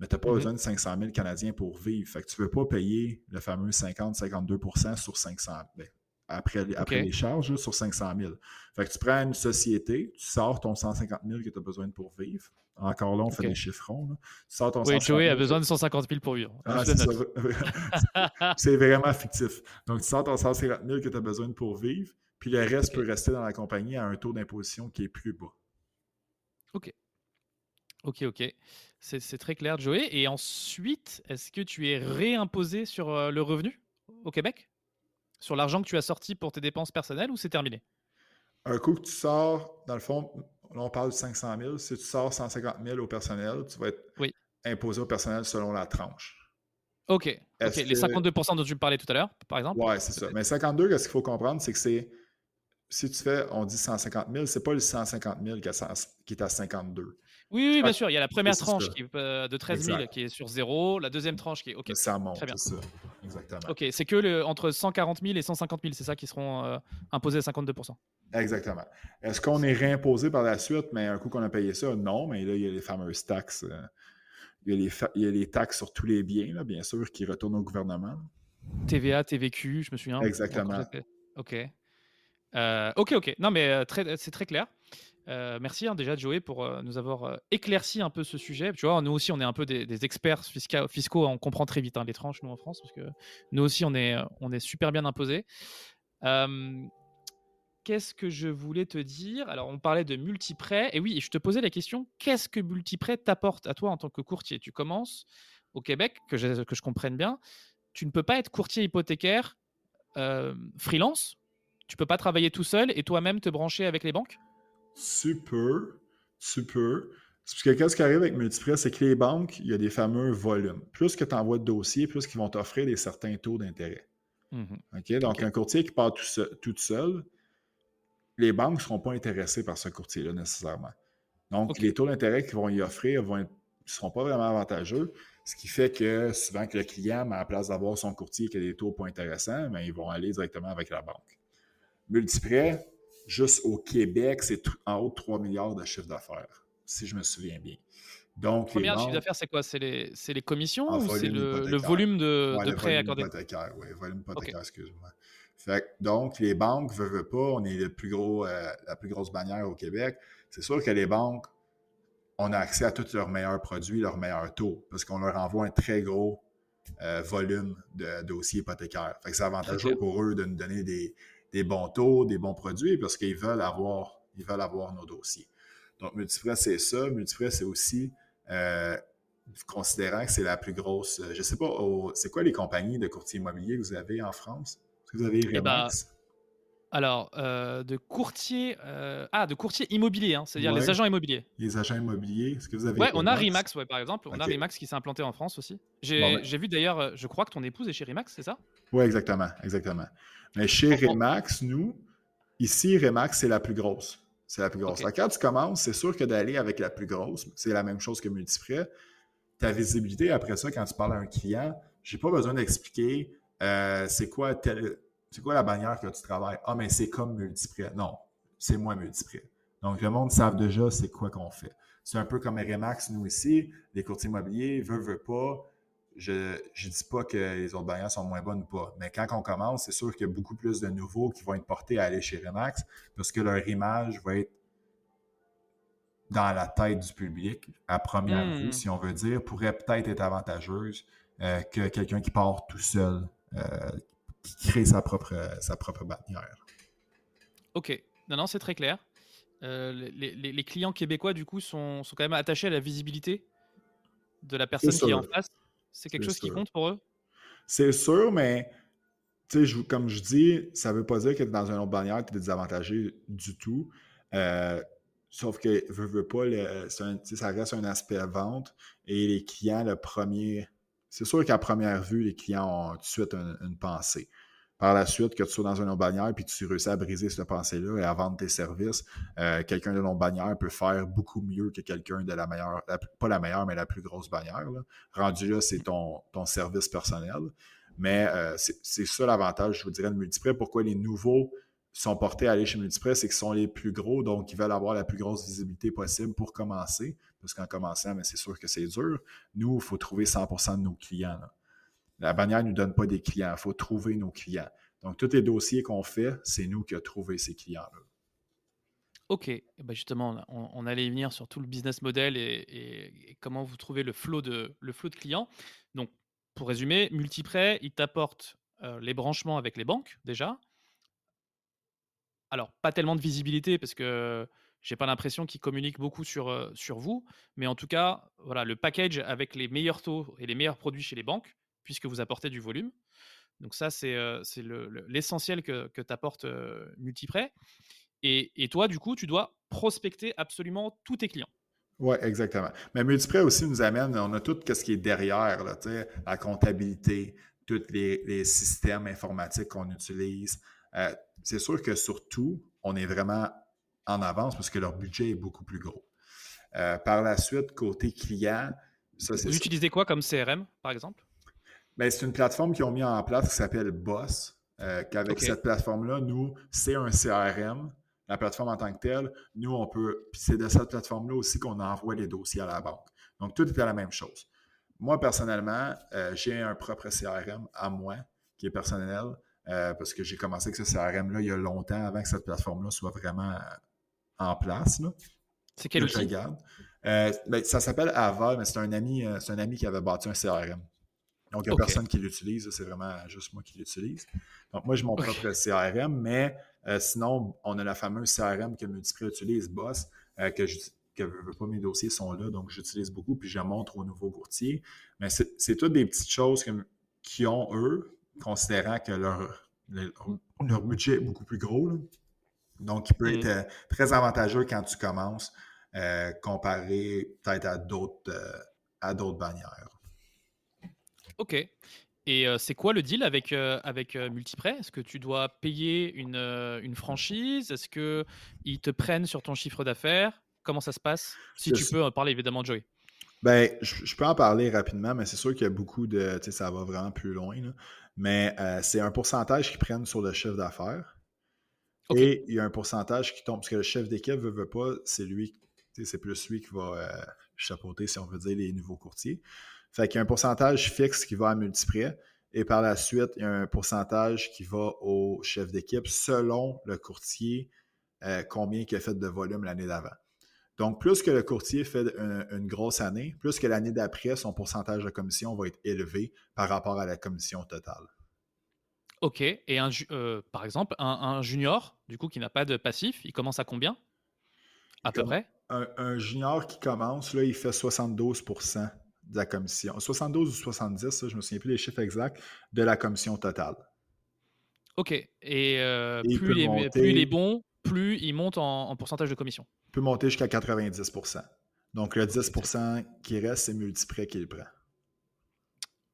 mais tu n'as pas mmh besoin de 500 000 Canadiens pour vivre. Fait que tu ne veux pas payer le fameux 50-52 sur 500 000. Après, après les charges, sur 500 000. Fait que tu prends une société, tu sors ton 150 000 que tu as besoin pour vivre. Encore là, on fait des chiffrons. Tu sors ton oui, Joey a besoin de 150 000 pour vivre. Ah, [laughs] [laughs] c'est vraiment fictif. Donc, tu sors ton 150 000 que tu as besoin pour vivre, puis le reste peut rester dans la compagnie à un taux d'imposition qui est plus bas. OK. OK, OK. C'est très clair, Joey. Et ensuite, est-ce que tu es réimposé sur euh, le revenu au Québec? Sur l'argent que tu as sorti pour tes dépenses personnelles ou c'est terminé? Un coup que tu sors, dans le fond, là on parle de 500 000. Si tu sors 150 000 au personnel, tu vas être imposé au personnel selon la tranche. OK. Les 52% dont tu parlais tout à l'heure, par exemple? Oui, c'est ça. Mais 52, ce qu'il faut comprendre, c'est que c'est. Si tu fais, on dit 150 000, c'est pas le 150 000 qui est à 52. Oui, oui, bien sûr. Il y a la première tranche qui est euh, de 13 000 qui est sur zéro, la deuxième tranche qui est OK. Ça monte, c'est ça. Exactement. OK, c'est que le, entre 140 000 et 150 000, c'est ça qui seront euh, imposés à 52% Exactement. Est-ce qu'on est réimposé par la suite, mais un coup qu'on a payé ça? Non, mais là, il y a les fameuses taxes. Euh, il, y a les il, y a les taxes sur tous les biens, là, bien sûr, qui retournent au gouvernement. TVA, TVQ, je me souviens. Exactement. OK. OK, OK. Non, mais c'est très clair. Euh, merci hein, déjà Joey pour euh, nous avoir euh, éclairci un peu ce sujet. Nous aussi on est un peu des, experts fiscaux, on comprend très vite hein, les tranches nous en France parce que nous aussi on est, super bien imposés. qu'est-ce que je voulais te dire? Alors on parlait de multiprêt et oui, je te posais la question qu'est-ce que multiprêt t'apporte à toi en tant que courtier Tu commences, au Québec, que je, que je comprenne bien, tu ne peux pas être courtier hypothécaire freelance. Tu peux pas travailler tout seul et toi-même te brancher avec les banques? Super, super. Parce que ce qui arrive avec Multiprêt, c'est que les banques, il y a des fameux volumes. Plus que tu envoies de dossiers, plus qu'ils vont t'offrir des certains taux d'intérêt. Mmh Donc, un courtier qui part tout seul, les banques ne seront pas intéressées par ce courtier-là nécessairement. Donc, les taux d'intérêt qu'ils vont y offrir ne seront pas vraiment avantageux, ce qui fait que souvent que le client, à la place d'avoir son courtier qui a des taux pas intéressants, ben, ils vont aller directement avec la banque. Multiprêt, juste au Québec, c'est en haut de 3 milliards de chiffre d'affaires, si je me souviens bien. Donc, 3 milliards de chiffre d'affaires, c'est quoi? C'est les, les, commissions ou c'est le, volume de, de prêts accordés? Oui, volume hypothécaire, excuse-moi. donc, les banques ne veulent pas, on est le plus gros, euh, la plus grosse bannière au Québec. C'est sûr que les banques, on a accès à tous leurs meilleurs produits, leurs meilleurs taux, parce qu'on leur envoie un très gros euh, volume de dossiers hypothécaires. Fait que c'est avantageux pour eux de nous donner des, des bons taux, des bons produits, parce qu'ils veulent avoir, ils veulent avoir nos dossiers. Donc, Multifrais, c'est ça. Multifrais, c'est aussi, euh, considérant que c'est la plus grosse, euh, je ne sais pas, c'est quoi les compagnies de courtier immobilier que vous avez en France? Est-ce que vous avez eh ben, Remax? Alors, euh, de courtier, ah, de courtier immobilier, hein, c'est-à-dire les agents immobiliers. Les agents immobiliers, est-ce que vous avez Ouais, on a Remax, ouais, par exemple. On a Remax qui s'est implanté en France aussi. Ben j'ai vu d'ailleurs, je crois que ton épouse est chez Remax, c'est ça? Oui, exactement, exactement. Mais chez Remax, nous, ici, Remax, c'est la plus grosse. C'est la plus grosse. Quand tu commences, c'est sûr que d'aller avec la plus grosse, c'est la même chose que Multifrais. Ta visibilité après ça, quand tu parles à un client, j'ai pas besoin d'expliquer euh, c'est quoi c'est quoi la bannière que tu travailles? Ah, mais c'est comme Multiprêt. Non, c'est moi Multiprêt. Donc, le monde savent déjà c'est quoi qu'on fait. C'est un peu comme Remax, nous ici, les courtiers immobiliers, veut, veut pas, je ne dis pas que les autres bannières sont moins bonnes ou pas, mais quand on commence, c'est sûr qu'il y a beaucoup plus de nouveaux qui vont être portés à aller chez Remax parce que leur image va être dans la tête du public, à première vue, hmm. si on veut dire, pourrait peut-être être avantageuse euh, que quelqu'un qui part tout seul, euh, qui crée sa propre, sa propre bannière. OK. Non, non, c'est très clair. Euh, les, clients québécois, du coup, sont, sont, quand même attachés à la visibilité de la personne qui est en face. C'est quelque chose qui compte pour eux? C'est sûr, mais comme je dis, ça ne veut pas dire que dans une autre bannière, tu es désavantagé du tout. Euh, sauf que, veux, veux pas, ça reste un aspect vente et les clients, le premier. C'est sûr qu'à première vue, les clients ont tout de suite une pensée par la suite, que tu sois dans une autre bannière puis tu réussis à briser cette pensée-là et à vendre tes services, euh, quelqu'un de non bannière peut faire beaucoup mieux que quelqu'un de la meilleure, pas la meilleure, mais la plus grosse bannière. Rendu là, c'est ton, ton service personnel. Mais euh, c'est ça l'avantage, je vous dirais, de Multiprêt. Pourquoi les nouveaux sont portés à aller chez Multiprêt, c'est qu'ils sont les plus gros, donc ils veulent avoir la plus grosse visibilité possible pour commencer. Parce qu'en commençant, c'est sûr que c'est dur. Nous, il faut trouver 100% de nos clients. La bannière ne nous donne pas des clients. Il faut trouver nos clients. Donc, tous les dossiers qu'on fait, c'est nous qui avons trouvé ces clients-là. Ok, eh ben, justement, on, allait y venir sur tout le business model et, comment vous trouvez le flow de, de clients. Donc, pour résumer, Multiprêt, il t'apporte euh, les branchements avec les banques déjà. Alors, pas tellement de visibilité parce que j'ai pas l'impression qu'ils communiquent beaucoup sur, euh, sur vous, mais en tout cas, voilà, le package avec les meilleurs taux et les meilleurs produits chez les banques, puisque vous apportez du volume. Donc ça, c'est l'essentiel que, que t'apporte Multiprêt. Et, et, toi, du coup, tu dois prospecter absolument tous tes clients. Oui, exactement. Mais Multiprêt aussi nous amène, on a tout ce qui est derrière, là, la comptabilité, tous les, les systèmes informatiques qu'on utilise. Euh, c'est sûr que surtout, on est vraiment en avance parce que leur budget est beaucoup plus gros. Euh, par la suite, côté client, ça c'est. Vous utilisez quoi comme CRM, par exemple? Ben, c'est une plateforme qu'ils ont mis en place qui s'appelle Boss. Euh, qu'avec cette plateforme-là, nous, c'est un CRM, la plateforme en tant que telle. Nous, on peut. Puis c'est de cette plateforme-là aussi qu'on envoie les dossiers à la banque. Donc, tout est la même chose. Moi, personnellement, euh, j'ai un propre CRM à moi qui est personnel euh, parce que j'ai commencé avec ce CRM-là il y a longtemps avant que cette plateforme-là soit vraiment en place. C'est quel outil? Ben, ça s'appelle Aval, mais c'est un, ami, un ami qui avait bâti un CRM. Donc, il n'y a personne qui l'utilise, c'est vraiment juste moi qui l'utilise. Donc, moi, j'ai mon propre CRM, mais euh, sinon, on a la fameuse CRM que Multiprix utilise, Boss, euh, que que pas, mes dossiers sont là, donc j'utilise beaucoup, puis je montre aux nouveaux courtiers. Mais c'est toutes des petites choses qui ont, eux, considérant que leur, leur, budget est beaucoup plus gros. Donc, il peut être mmh. euh, très avantageux quand tu commences, euh, comparé peut-être à d'autres à d'autres bannières. OK. Et c'est quoi le deal avec, avec Multiprêt? Est-ce que tu dois payer une, une franchise? Est-ce qu'ils te prennent sur ton chiffre d'affaires? Comment ça se passe? Si tu peux en parler évidemment, Joey. Ben, je, peux en parler rapidement, mais c'est sûr qu'il y a beaucoup de. Tu sais, ça va vraiment plus loin. Mais c'est un pourcentage qu'ils prennent sur le chiffre d'affaires. Et il y a un pourcentage qui tombe. Parce que le chef d'équipe veut, veut pas, c'est lui. C'est plus lui qui va chapeauter, si on veut dire, les nouveaux courtiers. Fait qu'il y a un pourcentage fixe qui va à multiprès. Et par la suite, il y a un pourcentage qui va au chef d'équipe selon le courtier, euh, combien il a fait de volume l'année d'avant. Donc, plus que le courtier fait une, grosse année, plus que l'année d'après, son pourcentage de commission va être élevé par rapport à la commission totale. OK. Et un, euh, par exemple, un, junior, du coup, qui n'a pas de passif, il commence à combien? À peu près? un, un, junior qui commence, là, il fait 72% de la commission. 72 ou 70, je ne me souviens plus des chiffres exacts, de la commission totale. OK. Et, euh, plus, il est, bon, plus il monte en, pourcentage de commission. Il peut monter jusqu'à 90% Donc le 10% qui reste, c'est Multiprêt qui le prend.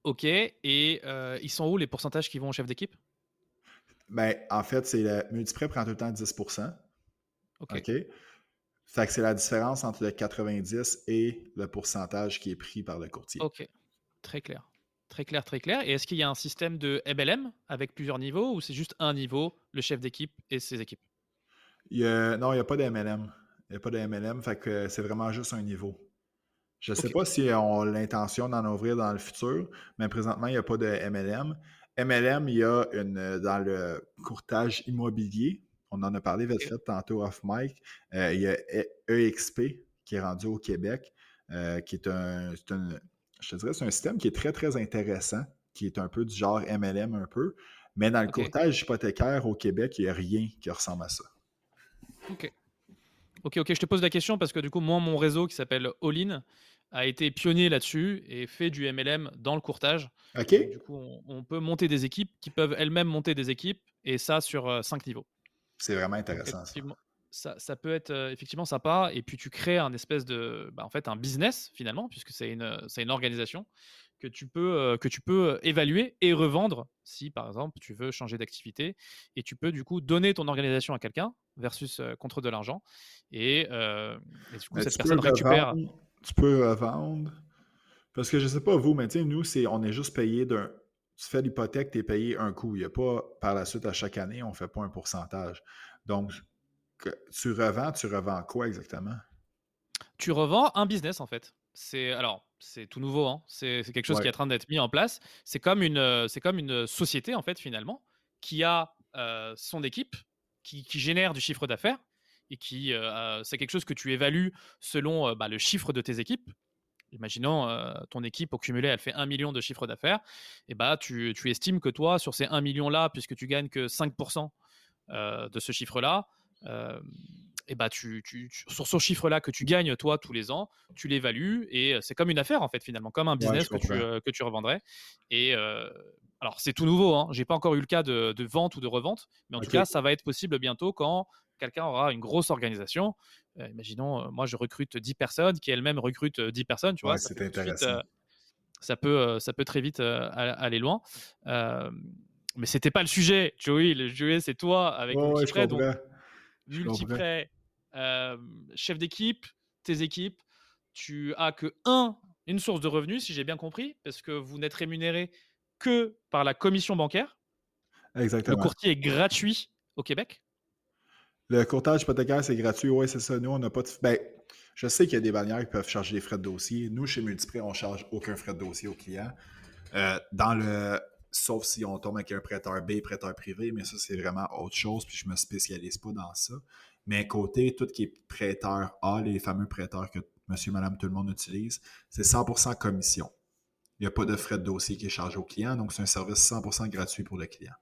OK. Et euh, ils sont où les pourcentages qui vont au chef d'équipe? Ben, en fait, c'est Multiprêt prend tout le temps 10 OK. OK? Fait que c'est la différence entre le 90 et le pourcentage qui est pris par le courtier. OK. Très clair. Très clair, très clair. Et est-ce qu'il y a un système de MLM avec plusieurs niveaux ou c'est juste un niveau, le chef d'équipe et ses équipes? Non, il n'y a pas de MLM. Il n'y a pas de MLM, fait que c'est vraiment juste un niveau. Je ne sais pas si on a l'intention d'en ouvrir dans le futur, mais présentement, il n'y a pas de MLM. MLM, il y a une, dans le courtage immobilier, on en a parlé vite fait tantôt off mic. Euh, il y a EXP qui est rendu au Québec, euh, qui est un, je te dirais, c'est un système qui est très, très intéressant, qui est un peu du genre MLM un peu. Mais dans le courtage hypothécaire au Québec, il n'y a rien qui ressemble à ça. OK. Ok, ok, je te pose la question parce que du coup, moi, mon réseau qui s'appelle Allin a été pionnier là-dessus et fait du MLM dans le courtage. Ok. du coup, on, peut monter des équipes qui peuvent elles-mêmes monter des équipes et ça sur euh, cinq niveaux. C'est vraiment intéressant. Ça. Ça, peut être effectivement sympa. Et puis tu crées un espèce de, bah, en fait, un business finalement, puisque c'est une, c'est une organisation que tu peux que tu peux évaluer et revendre si par exemple tu veux changer d'activité et tu peux du coup donner ton organisation à quelqu'un versus contre de l'argent et, du coup cette personne récupère. tu peux vendre parce que je sais pas vous, mais nous c'est on est juste payé d'un tu fais l'hypothèque, tu es payé un coût. Il n'y a pas par la suite à chaque année, on ne fait pas un pourcentage. Donc, tu revends, tu revends quoi exactement? Tu revends un business en fait. C'est alors c'est tout nouveau, hein. c'est quelque chose qui est en train d'être mis en place. C'est comme une c'est comme une société en fait finalement qui a euh, son équipe qui, génère du chiffre d'affaires et qui euh, c'est quelque chose que tu évalues selon euh, bah, le chiffre de tes équipes imaginons euh, ton équipe au cumulé, elle fait 1 million de chiffre d'affaires, et bah tu, estimes que toi, sur ces 1 million là, puisque tu gagnes que 5% euh, de ce chiffre-là, euh, et bah tu, sur ce chiffre-là que tu gagnes toi tous les ans, tu l'évalues et c'est comme une affaire en fait finalement, comme un business que, tu, que tu revendrais. Et alors c'est tout nouveau, hein. j'ai pas encore eu le cas de, vente ou de revente, mais en tout cas ça va être possible bientôt quand quelqu'un aura une grosse organisation. Euh, imaginons, moi, je recrute 10 personnes qui elles-mêmes recrutent 10 personnes, tu vois. ça, peut, ça peut très vite aller loin. mais c'était pas le sujet, Joey. Le sujet, c'est toi avec Multiprêt. donc, Multiprêt, chef d'équipe, tes équipes, tu as que un, une source de revenus, si j'ai bien compris, parce que vous n'êtes rémunéré que par la commission bancaire. Exactement. Le courtier est gratuit au Québec. Le courtage hypothécaire, c'est gratuit. Oui, c'est ça. Nous, on n'a pas de. Ben, je sais qu'il y a des bannières qui peuvent charger des frais de dossier. Nous, chez Multiprêt, on ne charge aucun frais de dossier au client. Euh, dans le. Sauf si on tombe avec un prêteur B, prêteur privé, mais ça, c'est vraiment autre chose, puis je ne me spécialise pas dans ça. Mais côté tout qui est prêteur A, les fameux prêteurs que monsieur, madame, tout le monde utilise, c'est 100% commission. Il n'y a pas de frais de dossier qui est chargé au client, donc c'est un service 100% gratuit pour le client.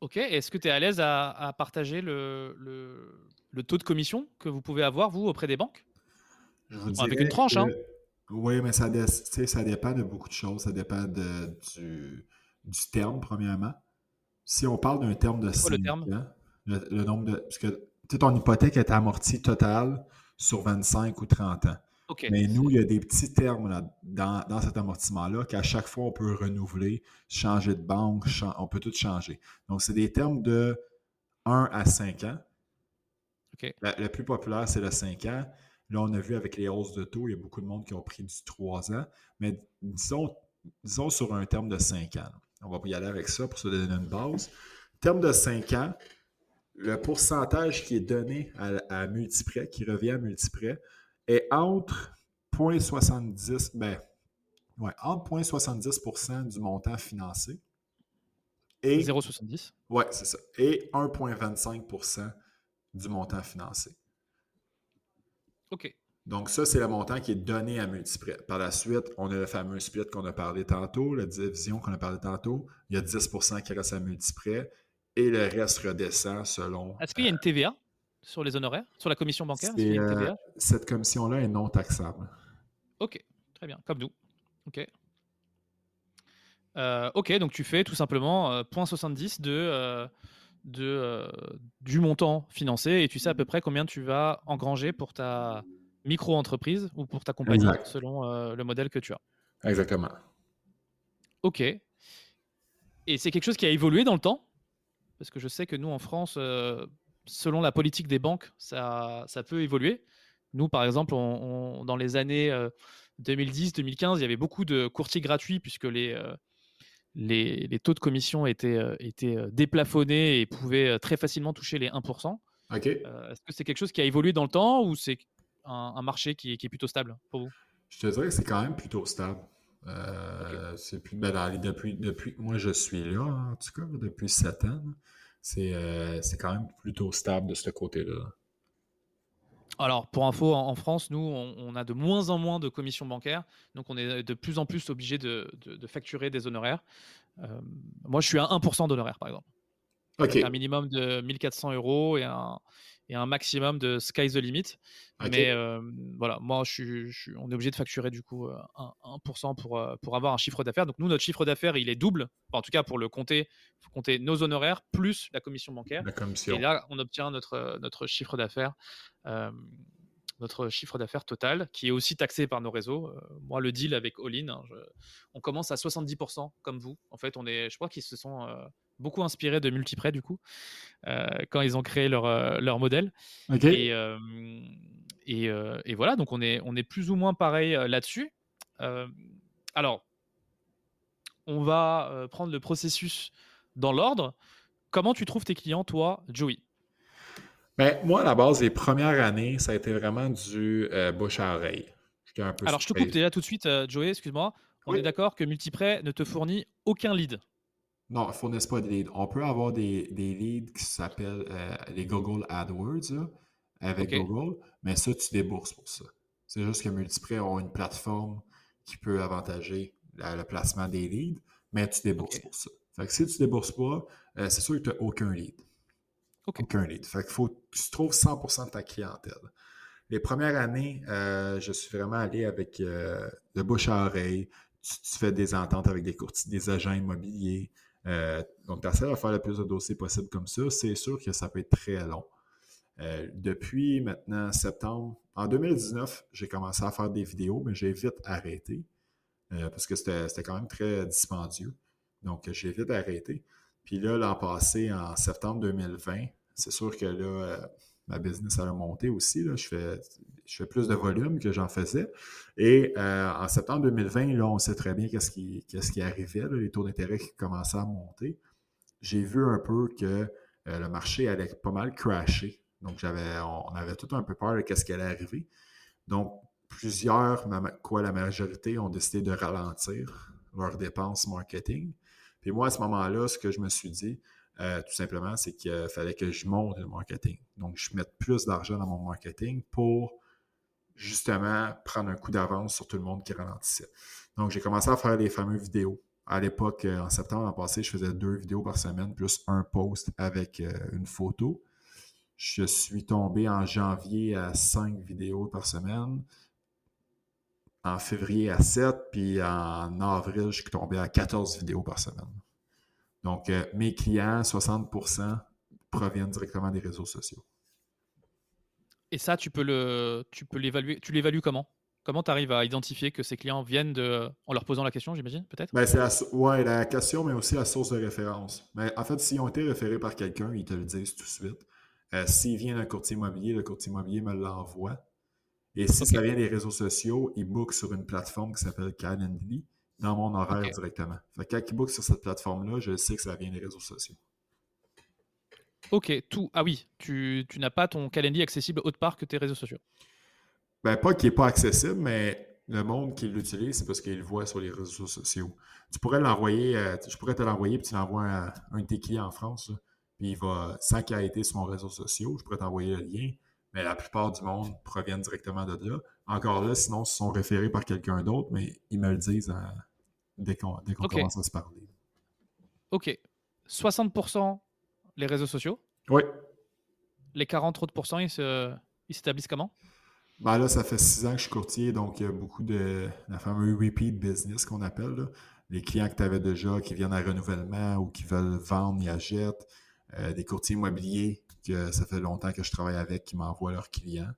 Ok, est-ce que tu es à l'aise à, partager le, taux de commission que vous pouvez avoir, vous, auprès des banques? Je vous Avec une tranche, hein? Oui, mais ça, ça dépend de beaucoup de choses. Ça dépend de, du, du terme, premièrement. Si on parle d'un terme de 5 le ans, le, nombre de. Parce que ton hypothèque est amortie totale sur 25 ou 30 ans. Mais nous, il y a des petits termes là, dans, dans, cet amortissement-là qu'à chaque fois, on peut renouveler, changer de banque, on peut tout changer. Donc, c'est des termes de 1 à 5 ans. le plus populaire, c'est le 5 ans. Là, on a vu avec les hausses de taux, il y a beaucoup de monde qui ont pris du 3 ans. Mais disons, disons sur un terme de 5 ans. On va y aller avec ça pour se donner une base. Terme de 5 ans, le pourcentage qui est donné à, multiprêt, qui revient à multiprêt, est entre 0,70, ben, ouais, entre 0,70 du montant financé et 0,70. Oui, c'est ça. Et 1,25% du montant financé. OK. Donc, ça, c'est le montant qui est donné à multiprêt. Par la suite, on a le fameux split qu'on a parlé tantôt, la division qu'on a parlé tantôt. Il y a 10% qui reste à multiprêt et le reste redescend selon. Est-ce qu'il y a une TVA sur les honoraires, sur la commission bancaire euh, Cette commission-là est non taxable. Ok, très bien, comme nous. Ok. Euh, ok, donc tu fais tout simplement euh, 0.70 de, euh, de, du montant financé et tu sais à peu près combien tu vas engranger pour ta micro-entreprise ou pour ta compagnie selon le modèle que tu as. Exactement. Ok. Et c'est quelque chose qui a évolué dans le temps? Parce que je sais que nous en France, selon la politique des banques, ça, ça peut évoluer. Nous, par exemple, dans les années 2010-2015, il y avait beaucoup de courtiers gratuits puisque les, les, taux de commission étaient, étaient déplafonnés et pouvaient très facilement toucher les 1%. Est-ce que c'est quelque chose qui a évolué dans le temps ou c'est un, marché qui, est plutôt stable pour vous? Je te dirais que c'est quand même plutôt stable. C'est plus ben, depuis, depuis moi je suis là, en tout cas, depuis 7 ans. Euh, c'est quand même plutôt stable de ce côté-là. Alors, pour info, en, France, nous, on, a de moins en moins de commissions bancaires, donc on est de plus en plus obligé de, facturer des honoraires. Euh, moi, je suis à 1% d'honoraires, par exemple. Un minimum de 1400 euros et un, et un maximum de sky the limit. Mais euh, voilà, moi, je suis, on est obligé de facturer du coup 1%, euh, pour, euh, pour avoir un chiffre d'affaires. Donc nous, notre chiffre d'affaires, il est double. en tout cas, pour le compter, il faut compter nos honoraires plus la commission bancaire. Et là, on obtient notre, notre chiffre d'affaires. notre chiffre d'affaires total, qui est aussi taxé par nos réseaux. moi, le deal avec All-in, hein, on commence à 70% comme vous. En fait, on est, je crois qu'ils se sont beaucoup inspiré de Multiprêt du coup euh, quand ils ont créé leur, euh, leur modèle. Et, euh, et, voilà, donc on est, on est plus ou moins pareil là-dessus. alors, on va prendre le processus dans l'ordre. Comment tu trouves tes clients, toi, Joey? Ben, moi, à la base, les premières années, ça a été vraiment du bouche à oreille. Alors, je te coupe déjà tout de suite, Joey, excuse-moi. On est d'accord que Multiprêt ne te fournit aucun lead. Non, ils ne fournissent pas des leads. On peut avoir des, des leads qui s'appellent euh, les Google AdWords avec Google, mais ça, tu débourses pour ça. C'est juste que Multiprêt a une plateforme qui peut avantager le placement des leads, mais tu débourses pour ça. Fait que si tu ne débourses pas, euh, c'est sûr que tu n'as aucun lead. Aucun lead. Fait qu'il faut que tu trouves 100% de ta clientèle. Les premières années, euh, je suis vraiment allé avec de bouche à oreille. Tu, tu, fais des ententes avec des courtiers, des agents immobiliers. Euh, donc, tu essaies de faire le plus de dossiers possible comme ça. C'est sûr que ça peut être très long. Euh, depuis maintenant septembre, en 2019, j'ai commencé à faire des vidéos, mais j'ai vite arrêté euh, parce que c'était quand même très dispendieux. Donc, j'ai vite arrêté. Puis là, l'an passé, en septembre 2020, c'est sûr que là, ma business a monté aussi. Là. Je, fais, je fais plus de volume que j'en faisais. Et euh, en septembre 2020, là, on sait très bien qu'est-ce qui, qu'est-ce qui arrivait, les taux d'intérêt qui commençaient à monter. J'ai vu un peu que euh, le marché allait pas mal crasher. Donc, j'avais, on, avait tout un peu peur de ce qui allait arriver. Donc, plusieurs, quoi la majorité, ont décidé de ralentir leurs dépenses marketing. Puis moi, à ce moment-là, ce que je me suis dit, euh, tout simplement, c'est qu'il fallait que je monte le marketing. Donc, je mette plus d'argent dans mon marketing pour justement prendre un coup d'avance sur tout le monde qui ralentissait. Donc, j'ai commencé à faire les fameuses vidéos. À l'époque, euh, en septembre passé, je faisais deux vidéos par semaine, plus un post avec euh, une photo. Je suis tombé en janvier à cinq vidéos par semaine. en février à 7, puis en avril, je suis tombé à 14 vidéos par semaine. Donc, euh, mes clients, 60% proviennent directement des réseaux sociaux. Et ça, tu peux le, tu peux l'évaluer. Tu l'évalues comment? Comment tu arrives à identifier que ces clients viennent de, en leur posant la question, j'imagine, peut-être? Ben, c'est la, ouais, la question, mais aussi la source de référence. Mais en fait, s'ils ont été référés par quelqu'un, ils te le disent tout de suite. Euh, s'il vient d'un courtier immobilier, le courtier immobilier me l'envoie. Et si ça vient des réseaux sociaux, il book sur une plateforme qui s'appelle Calendly dans mon horaire directement. Fait que quand sur cette plateforme-là, je sais que ça vient des réseaux sociaux. Ok, tout. Ah oui, tu, tu n'as pas ton Calendly accessible autre part que tes réseaux sociaux? Ben, pas qu'il n'est pas accessible, mais le monde qui l'utilise, c'est parce qu'il le voit sur les réseaux sociaux. Tu pourrais l'envoyer, euh, je pourrais te l'envoyer, puis tu l'envoies à un de tes clients en France, puis il va, sans qu'il ait été sur mon réseau social, je pourrais t'envoyer le lien, mais la plupart du monde proviennent directement de là. Encore là, sinon, ils sont référés par quelqu'un d'autre, mais ils me le disent euh, dès qu'on commence à se parler. OK. 60% les réseaux sociaux. Oui. Les 40 autres ils s'établissent comment? Ben là, ça fait six ans que je suis courtier, donc il y a beaucoup de la fameuse repeat business qu'on appelle. Les clients que tu avais déjà qui viennent à renouvellement ou qui veulent vendre, ils achètent. Euh, des courtiers immobiliers que ça fait longtemps que je travaille avec qui m'envoient leurs clients.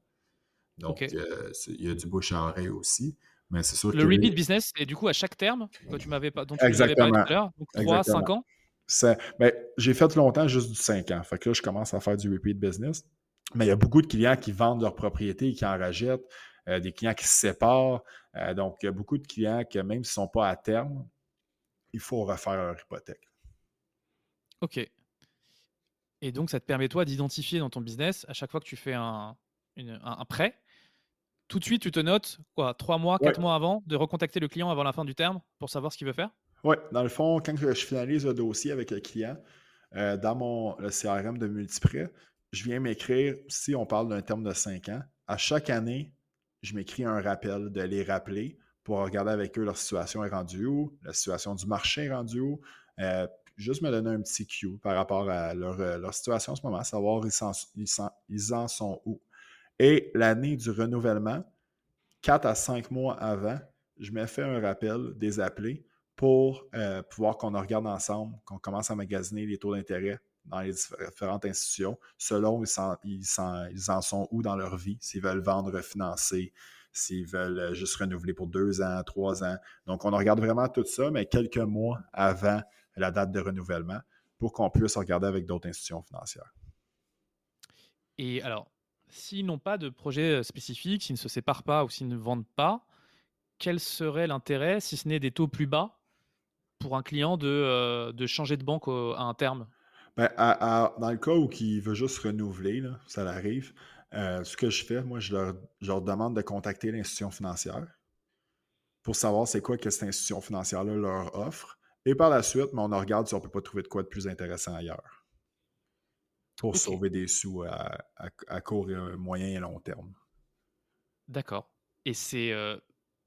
Donc, euh, il y a du bouche à oreille aussi. Mais c'est sûr le repeat business, et du coup, à chaque terme, dont tu m'avais pas, dont tu parlé tout à l'heure, donc 3 5 ans? Ben, j'ai fait longtemps juste du 5 ans. Fait que là, je commence à faire du repeat business. Mais il y a beaucoup de clients qui vendent leur propriété et qui en rachètent, euh, des clients qui se séparent. Euh, donc, il y a beaucoup de clients que même s'ils ne sont pas à terme, il faut refaire leur hypothèque. OK. Et donc, ça te permet, toi, d'identifier dans ton business, à chaque fois que tu fais un, un, prêt, tout de suite, tu te notes, quoi, trois mois, quatre mois avant, de recontacter le client avant la fin du terme pour savoir ce qu'il veut faire? Oui, dans le fond, quand je finalise le dossier avec le client, euh, dans mon le CRM de Multiprêt, je viens m'écrire, si on parle d'un terme de 5 ans, à chaque année, je m'écris un rappel de les rappeler pour regarder avec eux leur situation est rendue où, la situation du marché est rendue où, euh, juste me donner un petit cue par rapport à leur, euh, situation en ce moment, savoir ils, ils, en sont où. Et l'année du renouvellement, 4 à 5 mois avant, je me fais un rappel des appelés pour euh, pouvoir qu'on regarde ensemble, qu'on commence à magasiner les taux d'intérêt dans les différentes institutions, selon ils, ils, en sont où dans leur vie, s'ils veulent vendre, refinancer, s'ils veulent euh, juste renouveler pour deux ans, trois ans. Donc, on regarde vraiment tout ça, mais quelques mois avant la date de renouvellement pour qu'on puisse regarder avec d'autres institutions financières. Et alors, s'ils n'ont pas de projet euh, spécifique, s'ils ne se séparent pas ou s'ils ne vendent pas, quel serait l'intérêt, si ce n'est des taux plus bas, pour un client de, euh, changer de banque à un terme? Ben, dans le cas où il veut juste renouveler, ça l'arrive, euh, ce que je fais, moi, je leur, demande de contacter l'institution financière pour savoir c'est quoi que cette institution financière-là leur offre. Et par la suite, on regarde si on ne peut pas trouver de quoi de plus intéressant ailleurs pour sauver des sous à, court, et, moyen et long terme. D'accord. Et c'est. Euh,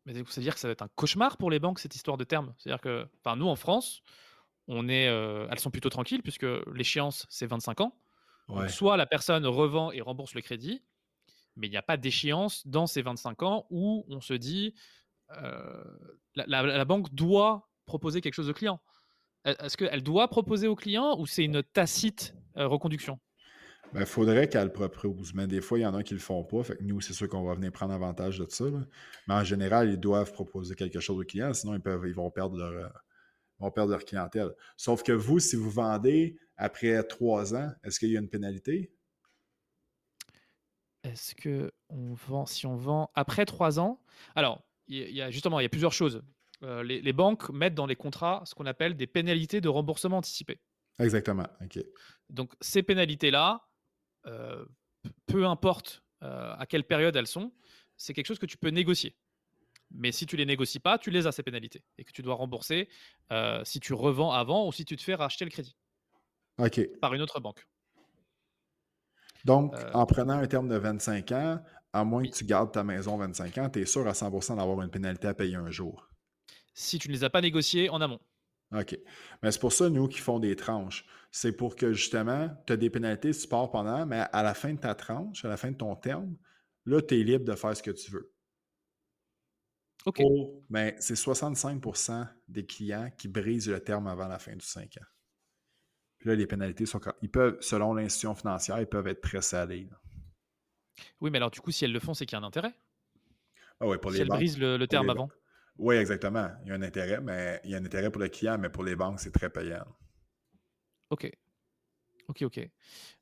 c'est-à-dire que ça va être un cauchemar pour les banques, cette histoire de terme? C'est-à-dire que, enfin, nous en France, on est, euh, elles sont plutôt tranquilles puisque l'échéance, c'est 25 ans. soit la personne revend et rembourse le crédit, mais il n'y a pas d'échéance dans ces 25 ans où on se dit euh, la, banque doit proposer quelque chose au client. Est-ce qu'elle doit proposer au client ou c'est une tacite euh, reconduction il ben, faudrait qu'elle propose, mais des fois, il y en a qui ne le font pas. Fait que nous, c'est sûr qu'on va venir prendre avantage de ça. Mais en général, ils doivent proposer quelque chose au client, sinon ils, peuvent, ils vont perdre leur, vont perdre leur clientèle. Sauf que vous, si vous vendez après trois ans, est-ce qu'il y a une pénalité? Est-ce que on vend, si on vend après trois ans? Alors, il y a justement, il y a plusieurs choses. Euh, les, banques mettent dans les contrats ce qu'on appelle des pénalités de remboursement anticipé. Exactement. Donc, ces pénalités-là, euh, peu importe euh, à quelle période elles sont, c'est quelque chose que tu peux négocier. Mais si tu les négocies pas, tu les as ces pénalités et que tu dois rembourser euh, si tu revends avant ou si tu te fais racheter le crédit par une autre banque. Donc, en prenant un terme de 25 ans, à moins que tu gardes ta maison 25 ans, tu es sûr à 100% d'avoir une pénalité à payer un jour? Si tu ne les as pas négociés en amont. OK. Mais c'est pour ça, nous, qui font des tranches. C'est pour que, justement, tu as des pénalités si tu pars pendant, mais à la fin de ta tranche, à la fin de ton terme, là, tu es libre de faire ce que tu veux. OK. ben, c'est 65% des clients qui brisent le terme avant la fin du 5 ans. Puis là, les pénalités sont. Ils peuvent, selon l'institution financière, ils peuvent être très salés. Oui, mais alors du coup, si elles le font, c'est qu'il y a un intérêt. Ah ouais, pour si les elles banques. brisent le, le terme avant. Oui, exactement. Il y a un intérêt, mais il y a un intérêt pour le client, mais pour les banques, c'est très payant. Ok. Ok, ok.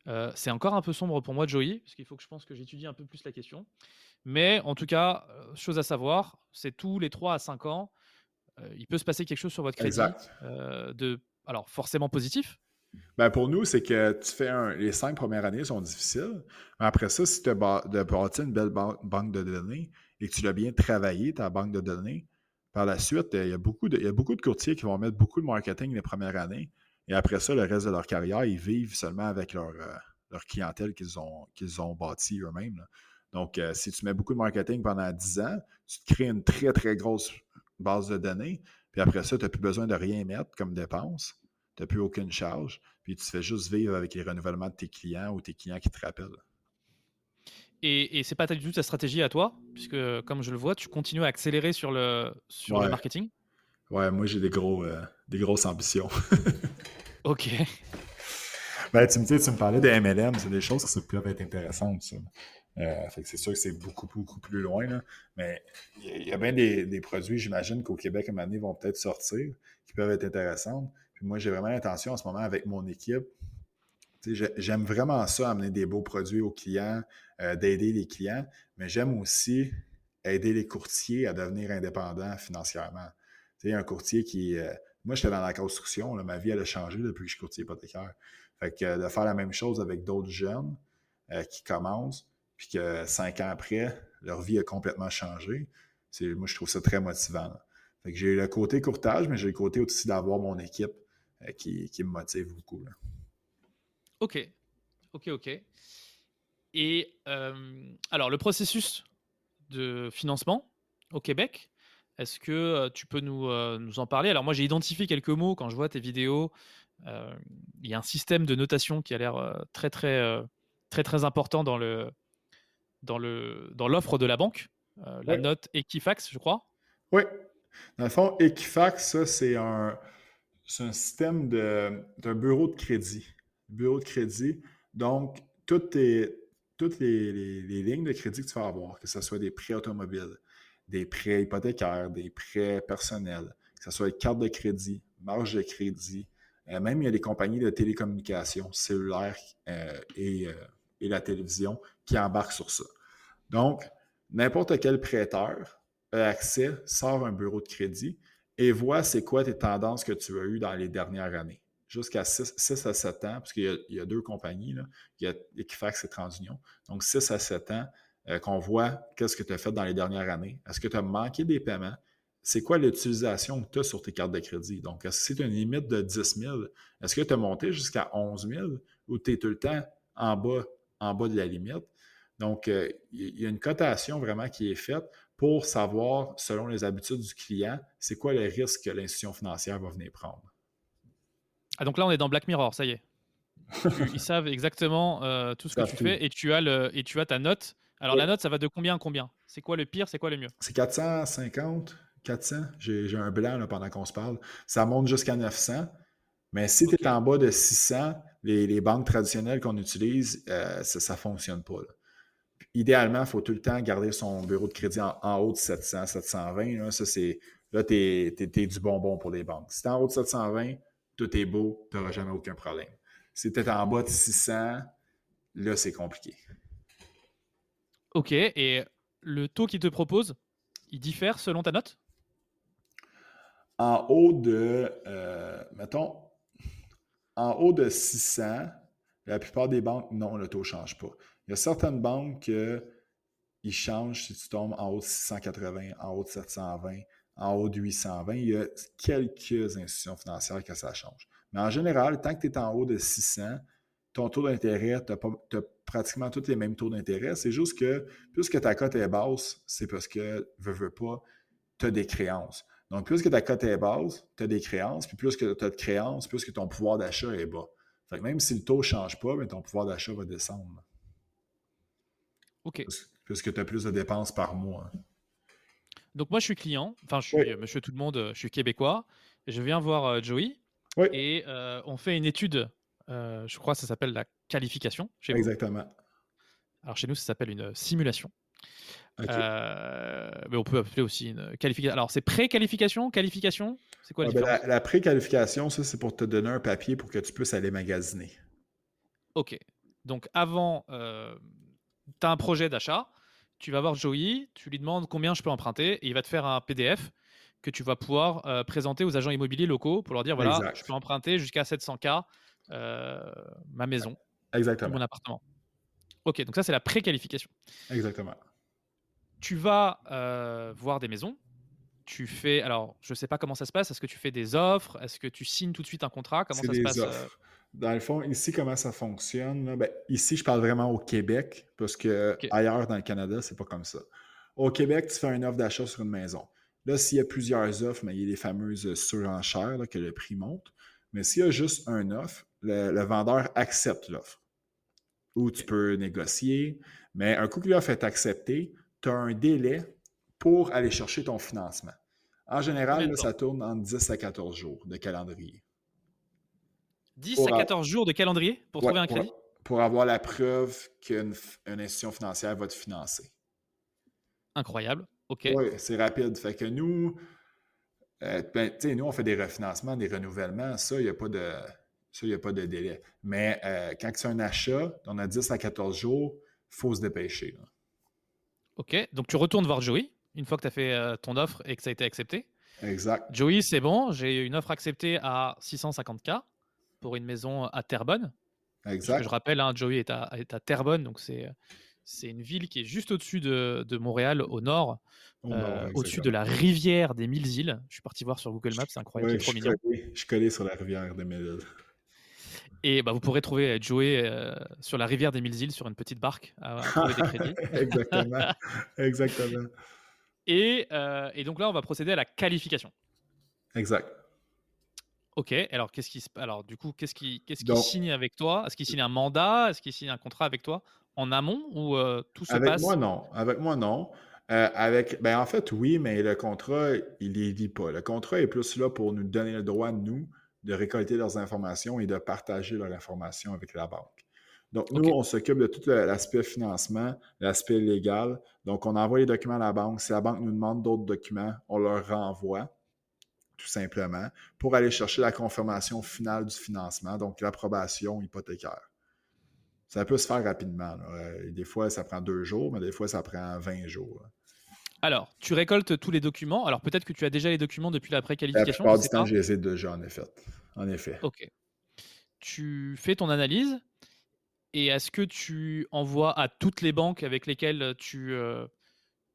Euh, c'est encore un peu sombre pour moi, Joey, parce qu'il faut que je pense que j'étudie un peu plus la question. Mais en tout cas, euh, chose à savoir, c'est tous les 3 à 5 ans, euh, il peut se passer quelque chose sur votre crédit. Exact. euh, de, alors, forcément positif. Ben pour nous, c'est que tu fais un, les cinq premières années sont difficiles. Mais après ça, si tu as bâti une belle ba- banque de données et que tu l'as bien travaillé, ta banque de données, par la suite, euh, il y, a beaucoup de, courtiers qui vont mettre beaucoup de marketing les premières années. Et après ça, le reste de leur carrière, ils vivent seulement avec leur, euh, clientèle qu'ils ont, qu'ils ont bâti eux-mêmes. Donc, euh, si tu mets beaucoup de marketing pendant 10 ans, tu te crées une très, très grosse base de données. Puis après ça, tu n'as plus besoin de rien mettre comme dépense. Tu n'as plus aucune charge. Puis tu fais juste vivre avec les renouvellements de tes clients ou tes clients qui te rappellent. Et, et c'est pas du tout ta stratégie à toi, puisque comme je le vois, tu continues à accélérer sur le, sur le marketing. Ouais, moi, j'ai des, gros, euh, des grosses ambitions. [laughs] Ok. [laughs] Ben, tu me dis, tu me parlais de MLM, c'est des choses qui peuvent être intéressantes, ça. Euh, fait que c'est sûr que c'est beaucoup, beaucoup plus loin, là. Mais il y a- il y, a bien des, des produits, j'imagine, qu'au Québec, à un moment donné, vont peut-être sortir, qui peuvent être intéressants. Puis moi, j'ai vraiment l'intention en ce moment avec mon équipe. J'aime vraiment ça, amener des beaux produits aux clients, euh, d'aider les clients, mais j'aime aussi aider les courtiers à devenir indépendants financièrement. Tu sais, un courtier qui. euh, moi, j'étais dans la construction, ma vie, elle a changé depuis que je suis courtier hypothécaire. Fait que de faire la même chose avec d'autres jeunes euh, qui commencent, puis que cinq ans après, leur vie a complètement changé, moi, je trouve ça très motivant. Fait que j'ai le côté courtage, mais j'ai le côté aussi d'avoir mon équipe euh, qui, qui me motive beaucoup. là. Ok. Ok, ok. Et euh, alors, le processus de financement au Québec, est-ce que euh, tu peux nous, euh, nous en parler? Alors, moi, j'ai identifié quelques mots quand je vois tes vidéos. Il y a un système de notation qui a l'air très, très, très, très important dans le dans le dans l'offre de la banque. La Ouais. note Equifax, je crois. Oui. Dans le fond, Equifax, ça, c'est un, c'est un système de, d'un bureau de crédit. Bureau de crédit. Donc, toutes, tes- toutes les, lignes de crédit que tu vas avoir, que ce soit des prêts automobiles, des prêts hypothécaires, des prêts personnels, que ce soit les cartes de crédit, marge de crédit, euh, même il y a des compagnies de télécommunications cellulaires euh, et, euh, et la télévision qui embarquent sur ça. Donc, n'importe quel prêteur a accès, sort un bureau de crédit et voit c'est quoi tes tendances que tu as eues dans les dernières années. Jusqu'à 6, à 7 ans, parce qu'il y a, deux compagnies, là. il y a Equifax et TransUnion. Donc, 6 à 7 ans, euh, qu'on voit qu'est-ce que tu as fait dans les dernières années. Est-ce que tu as manqué des paiements? C'est quoi l'utilisation que tu as sur tes cartes de crédit? Donc, est-ce que c'est une limite de 10 000? Est-ce que tu as monté jusqu'à 11 000 ou tu es tout le temps en bas, en bas de la limite? Donc, euh, il y a une cotation vraiment qui est faite pour savoir, selon les habitudes du client, c'est quoi le risque que l'institution financière va venir prendre. Ah, donc là, on est dans Black Mirror, ça y est. Ils savent exactement euh, tout ce que tu tout. fais et tu as le et tu as ta note. Alors la note, ça va de combien à combien? C'est quoi le pire C'est quoi le mieux? C'est 450, 400. J'ai un blanc là, pendant qu'on se parle. Ça monte jusqu'à 900. Mais si tu es en bas de 600, les, les banques traditionnelles qu'on utilise, euh, ça ne fonctionne pas. là. Idéalement, il faut tout le temps garder son bureau de crédit en, en haut de 700, 720. Là, ça, c'est, là tu es, du bonbon pour les banques. Si tu es en haut de 720, tout est beau, tu n'auras jamais aucun problème. Si tu es en bas de 600, là, c'est compliqué. Ok. Et le taux qu'ils te proposent, il diffère selon ta note? En haut de, euh, mettons, en haut de 600, la plupart des banques, non, le taux ne change pas. Il y a certaines banques que ils changent si tu tombes en haut de 680, en haut de 720, en haut de 820. Il y a quelques institutions financières que ça change. Mais en général, tant que tu es en haut de 600, ton taux d'intérêt, tu as, pratiquement tous les mêmes taux d'intérêt. C'est juste que plus que ta cote est basse, c'est parce que, veux, veux pas, tu as des créances. Donc, plus que ta cote est basse, tu as des créances, puis plus que tu as de créances, plus que ton pouvoir d'achat est bas. Fait que même si le taux ne change pas, mais ton pouvoir d'achat va descendre. Ok. Plus, plus que tu as plus de dépenses par mois. hein. Donc moi, je suis client, enfin, je suis Oui. monsieur tout le monde, je suis québécois. Je viens voir euh, Joey Oui, et euh, on fait une étude, euh, je crois que ça s'appelle la qualification chez vous. exactement. Alors chez nous, ça s'appelle une simulation. OK. Euh, mais on peut appeler aussi une qualification. Alors c'est pré-qualification, qualification? C'est quoi la Ah, ben, différence? la, la préqualification, ça, c'est pour te donner un papier pour que tu puisses aller magasiner. Ok. Donc avant, tu as un projet d'achat, tu vas voir Joey, tu lui demandes combien je peux emprunter et il va te faire un PDF que tu vas pouvoir euh, présenter aux agents immobiliers locaux pour leur dire voilà, Exact. je peux emprunter jusqu'à 700K euh, ma maison ou Exactement. mon appartement. Ok, donc ça c'est la préqualification. Exactement. Tu vas euh, voir des maisons. Tu fais, alors je sais pas comment ça se passe. Est-ce que tu fais des offres? Est-ce que tu signes tout de suite un contrat? Comment ça se passe offres. Dans le fond, ici, comment ça fonctionne? là? Ben, ici, je parle vraiment au Québec, parce que ailleurs dans le Canada, c'est pas comme ça. Au Québec, tu fais une offre d'achat sur une maison. Là, s'il y a plusieurs offres, mais il y a les fameuses surenchères là, que le prix monte. Mais s'il y a juste un offre, le, le vendeur accepte l'offre. Ou tu peux négocier. Mais un coup que l'offre est acceptée, tu as un délai pour aller chercher ton financement. En général, là, ça tourne entre 10 à 14 jours de calendrier. 10 Pour à a- 14 jours de calendrier pour Ouais, trouver un crédit? Pour, avoir la preuve qu'une institution financière va te financer. Incroyable. Ok. Oui, c'est rapide. Fait que nous, euh, ben, tu sais, nous, on fait des refinancements, des renouvellements. Ça, il n'y a pas de. Ça, il n'y a pas de délai. Mais euh, quand c'est un achat, on a 10 à 14 jours, il faut se dépêcher. là. Ok. Donc tu retournes voir Joey une fois que tu as fait euh, ton offre et que ça a été accepté. Exact. Joey, c'est bon, j'ai une offre acceptée à 650K pour une maison à Terrebonne. Que Exact. je rappelle, hein, Joey est à, est à Terrebonne, donc c'est c'est une ville qui est juste au-dessus de, de Montréal, au nord, euh, au-dessus de la rivière des Mille Îles. Je suis parti voir sur Google Maps, c'est incroyable, Ouais, je, mignon. collé, je suis collé sur la rivière de Mille. Et bah, vous pourrez trouver Joey euh, sur la rivière des Mille Îles sur une petite barque à, à trouver des crédits. [laughs] Exactement. [laughs] Exactement. Et, euh, et donc là, on va procéder à la qualification. Exact. Ok, alors qu'est-ce qui se alors du coup qu'est-ce qui qu'est-ce qui signe avec toi? Est-ce qu'il signe un mandat? Est-ce qu'il signe un contrat avec toi en amont ou euh, tout se Avec passe? moi, non. Avec moi, non. Euh, avec, ben, en fait, oui, mais le contrat, il les lit pas. Le contrat est plus là pour nous donner le droit, nous, de récolter leurs informations et de partager leurs informations avec la banque. Donc, nous, on s'occupe de tout l'aspect financement, l'aspect légal. Donc, on envoie les documents à la banque. Si la banque nous demande d'autres documents, on leur renvoie, tout simplement, pour aller chercher la confirmation finale du financement, donc l'approbation hypothécaire. Ça peut se faire rapidement. là. Euh, Des fois, ça prend deux jours, mais des fois, ça prend 20 jours. là. Alors, tu récoltes tous les documents. Alors peut-être que tu as déjà les documents depuis la La préqualification. plupart je du temps, pas. je les ai déjà, en effet. En effet. Ok. Tu fais ton analyse et est-ce que tu envoies à toutes les banques avec lesquelles tu, euh,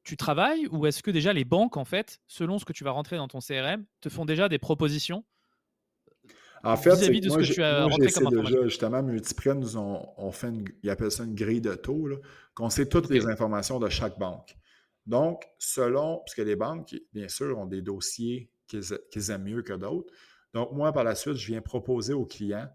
tu travailles ou est-ce que déjà les banques, en fait, selon ce que tu vas rentrer dans ton CRM, te font déjà des propositions En fait, c'est vis-à-vis de ce moi, que tu as moi, rentré comme déjà, justement, Multiprêt, nous on fait une, ils appellent ça une grille de taux, qu'on sait toutes les informations de chaque banque. Donc, selon, parce que les banques, bien sûr, ont des dossiers qu'ils aiment mieux que d'autres. Donc, moi, par la suite, je viens proposer aux clients,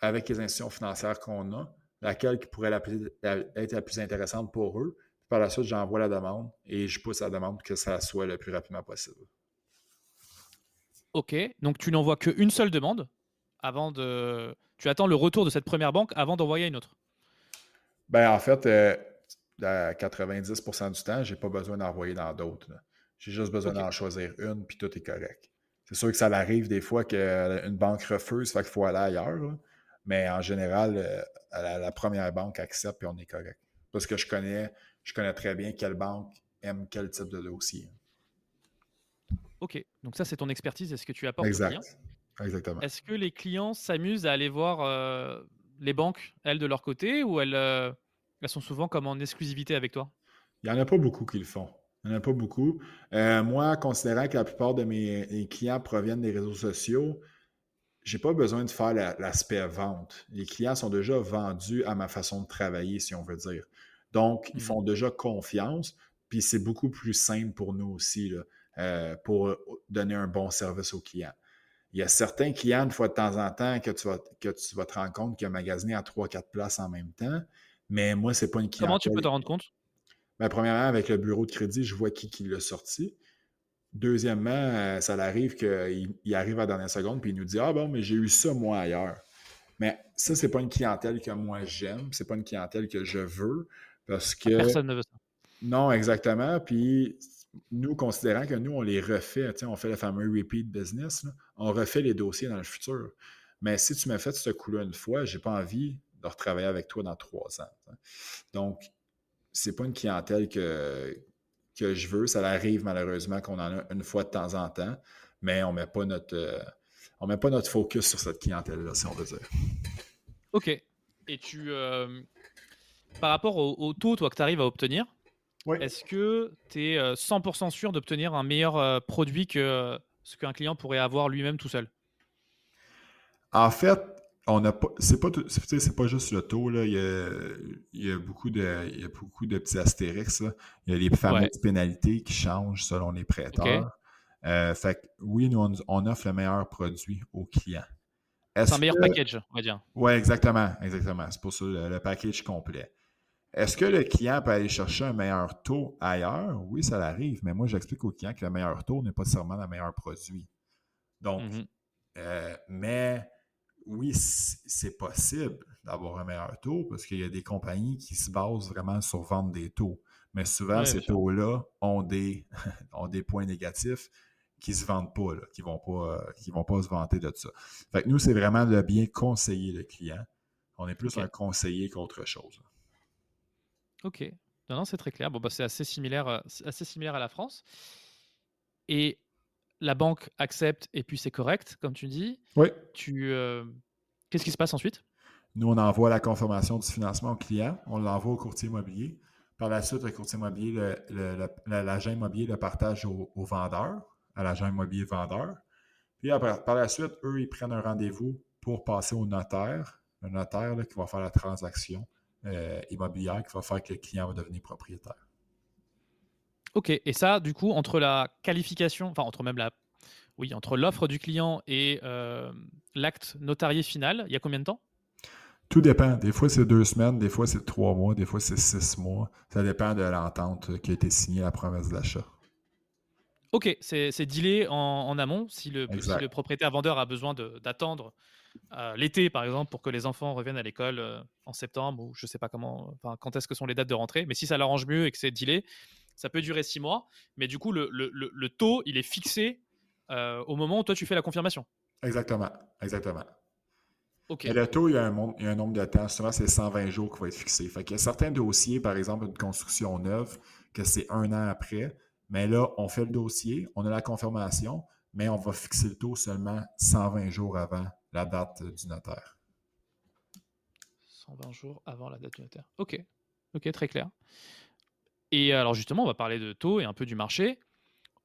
avec les institutions financières qu'on a, laquelle qui pourrait la plus- la- être la plus intéressante pour eux. Par la suite, j'envoie la demande et je pousse la demande pour que ça soit le plus rapidement possible. Ok, donc tu n'envoies qu'une seule demande avant de. Tu attends le retour de cette première banque avant d'envoyer une autre? Ben, en fait, euh, à 90% du temps, je n'ai pas besoin d'envoyer dans d'autres. J'ai juste besoin d'en choisir une, puis tout est correct. C'est sûr que ça arrive des fois qu'une banque refuse, fait qu'il faut aller ailleurs. là. Mais en général, euh, la, la première banque accepte, puis on est correct. Parce que je connais, je connais très bien quelle banque aime quel type de dossier. Ok, donc ça c'est ton expertise et ce que tu apportes aux clients. Exact. Exactement. Est-ce que les clients s'amusent à aller voir euh, les banques, elles, de leur côté, ou elles, euh, elles sont souvent comme en exclusivité avec toi? Il n'y en a pas beaucoup qui le font. Il n'y en a pas beaucoup. Euh, moi, considérant que la plupart de mes clients proviennent des réseaux sociaux, j'ai pas besoin de faire la- l'aspect vente. Les clients sont déjà vendus à ma façon de travailler, si on veut dire. Donc, ils Mhm. font déjà confiance, puis c'est beaucoup plus simple pour nous aussi, là, euh, pour donner un bon service aux clients. Il y a certains clients, une fois de temps en temps, que tu vas, que tu vas te rendre compte qu'il a magasiné à 3-4 places en même temps, mais moi, c'est pas une clientèle. Comment tu peux t'en rendre compte? Ben, premièrement, avec le bureau de crédit, je vois qui, qui l'a sorti. Deuxièmement, euh, ça arrive qu'il il arrive à la dernière seconde puis il nous dit Ah bon, mais j'ai eu ça moi ailleurs. Mais ça, c'est pas une clientèle que moi j'aime, c'est pas une clientèle que je veux parce que. Personne ne veut ça. Non, exactement. Puis nous, considérant que nous, on les refait, on fait le fameux repeat business, on refait les dossiers dans le futur. Mais si tu m'as fait ce coup-là une fois, j'ai pas envie de retravailler avec toi dans trois ans. Donc, c'est pas une clientèle que, que je veux. Ça arrive malheureusement qu'on en a une fois de temps en temps, mais on met pas notre, euh, on met pas notre focus sur cette clientèle-là, si on veut dire. OK. Et tu, euh, par rapport au, taux, toi, que tu arrives à obtenir, est-ce que tu es 100% sûr d'obtenir un meilleur euh, produit que ce qu'un client pourrait avoir lui-même tout seul? En fait, on n'a pas. C'est pas, c'est pas juste le taux, là. Il y a, il y a beaucoup, de, il y a beaucoup de petits astérix. Là. Il y a les fameuses pénalités qui changent selon les prêteurs. Euh, fait que oui, nous, on, offre le meilleur produit aux clients. C'est un meilleur package, on va dire. Oui, exactement. Exactement. C'est pour ça le, package complet. Est-ce que le client peut aller chercher un meilleur taux ailleurs? Oui, ça l'arrive, mais moi, j'explique au client que le meilleur taux n'est pas nécessairement le meilleur produit. Donc, mm-hmm. euh, mais oui, c'est possible d'avoir un meilleur taux parce qu'il y a des compagnies qui se basent vraiment sur vendre des taux. Mais souvent, ces taux-là ont des, [laughs] ont des points négatifs qui ne se vendent pas, qui ne vont, pas, vont pas se vanter de ça. Fait que nous, c'est vraiment de bien conseiller le client. On est plus un conseiller qu'autre chose. OK. Non, non, c'est très clair. Bon, bah, c'est assez similaire, euh, assez similaire à la France. Et la banque accepte et puis c'est correct, comme tu dis. Oui. Tu, euh, qu'est-ce qui se passe ensuite? Nous, on envoie la confirmation du financement au client, on l'envoie au courtier immobilier. Par la suite, le courtier immobilier, l'agent immobilier le partage au, vendeur, à l'agent immobilier vendeur. Puis par la suite, eux, ils prennent un rendez-vous pour passer au notaire, un notaire qui va faire la transaction euh, immobilière qui va faire que le client va devenir propriétaire. Ok, et ça, du coup, entre la qualification, enfin entre même la, oui, entre l'offre du client et euh, l'acte notarié final, il y a combien de temps? Tout dépend. Des fois, c'est deux semaines, des fois, c'est trois mois, des fois, c'est six mois. Ça dépend de l'entente qui a été signée, la promesse d'achat. Ok, c'est dealé en, en, amont. Si le, le propriétaire vendeur a besoin d'attendre euh, l'été, par exemple, pour que les enfants reviennent à l'école euh, en septembre, ou je ne sais pas comment, enfin, quand est-ce que sont les dates de rentrée, mais si ça l'arrange mieux et que c'est dealé, ça peut durer six mois, mais du coup, le, le, le taux, il est fixé euh, au moment où toi, tu fais la confirmation. Exactement, exactement. OK. Et le taux, il y, a un, il y, a un, nombre de temps. Souvent, c'est 120 jours qui va être fixé. Fait qu'il y a certains dossiers, par exemple, une construction neuve, que c'est un an après. Mais là, on fait le dossier, on a la confirmation, mais on va fixer le taux seulement 120 jours avant la date du notaire. 120 jours avant la date du notaire. OK. OK, très clair. Et alors justement, on va parler de taux et un peu du marché.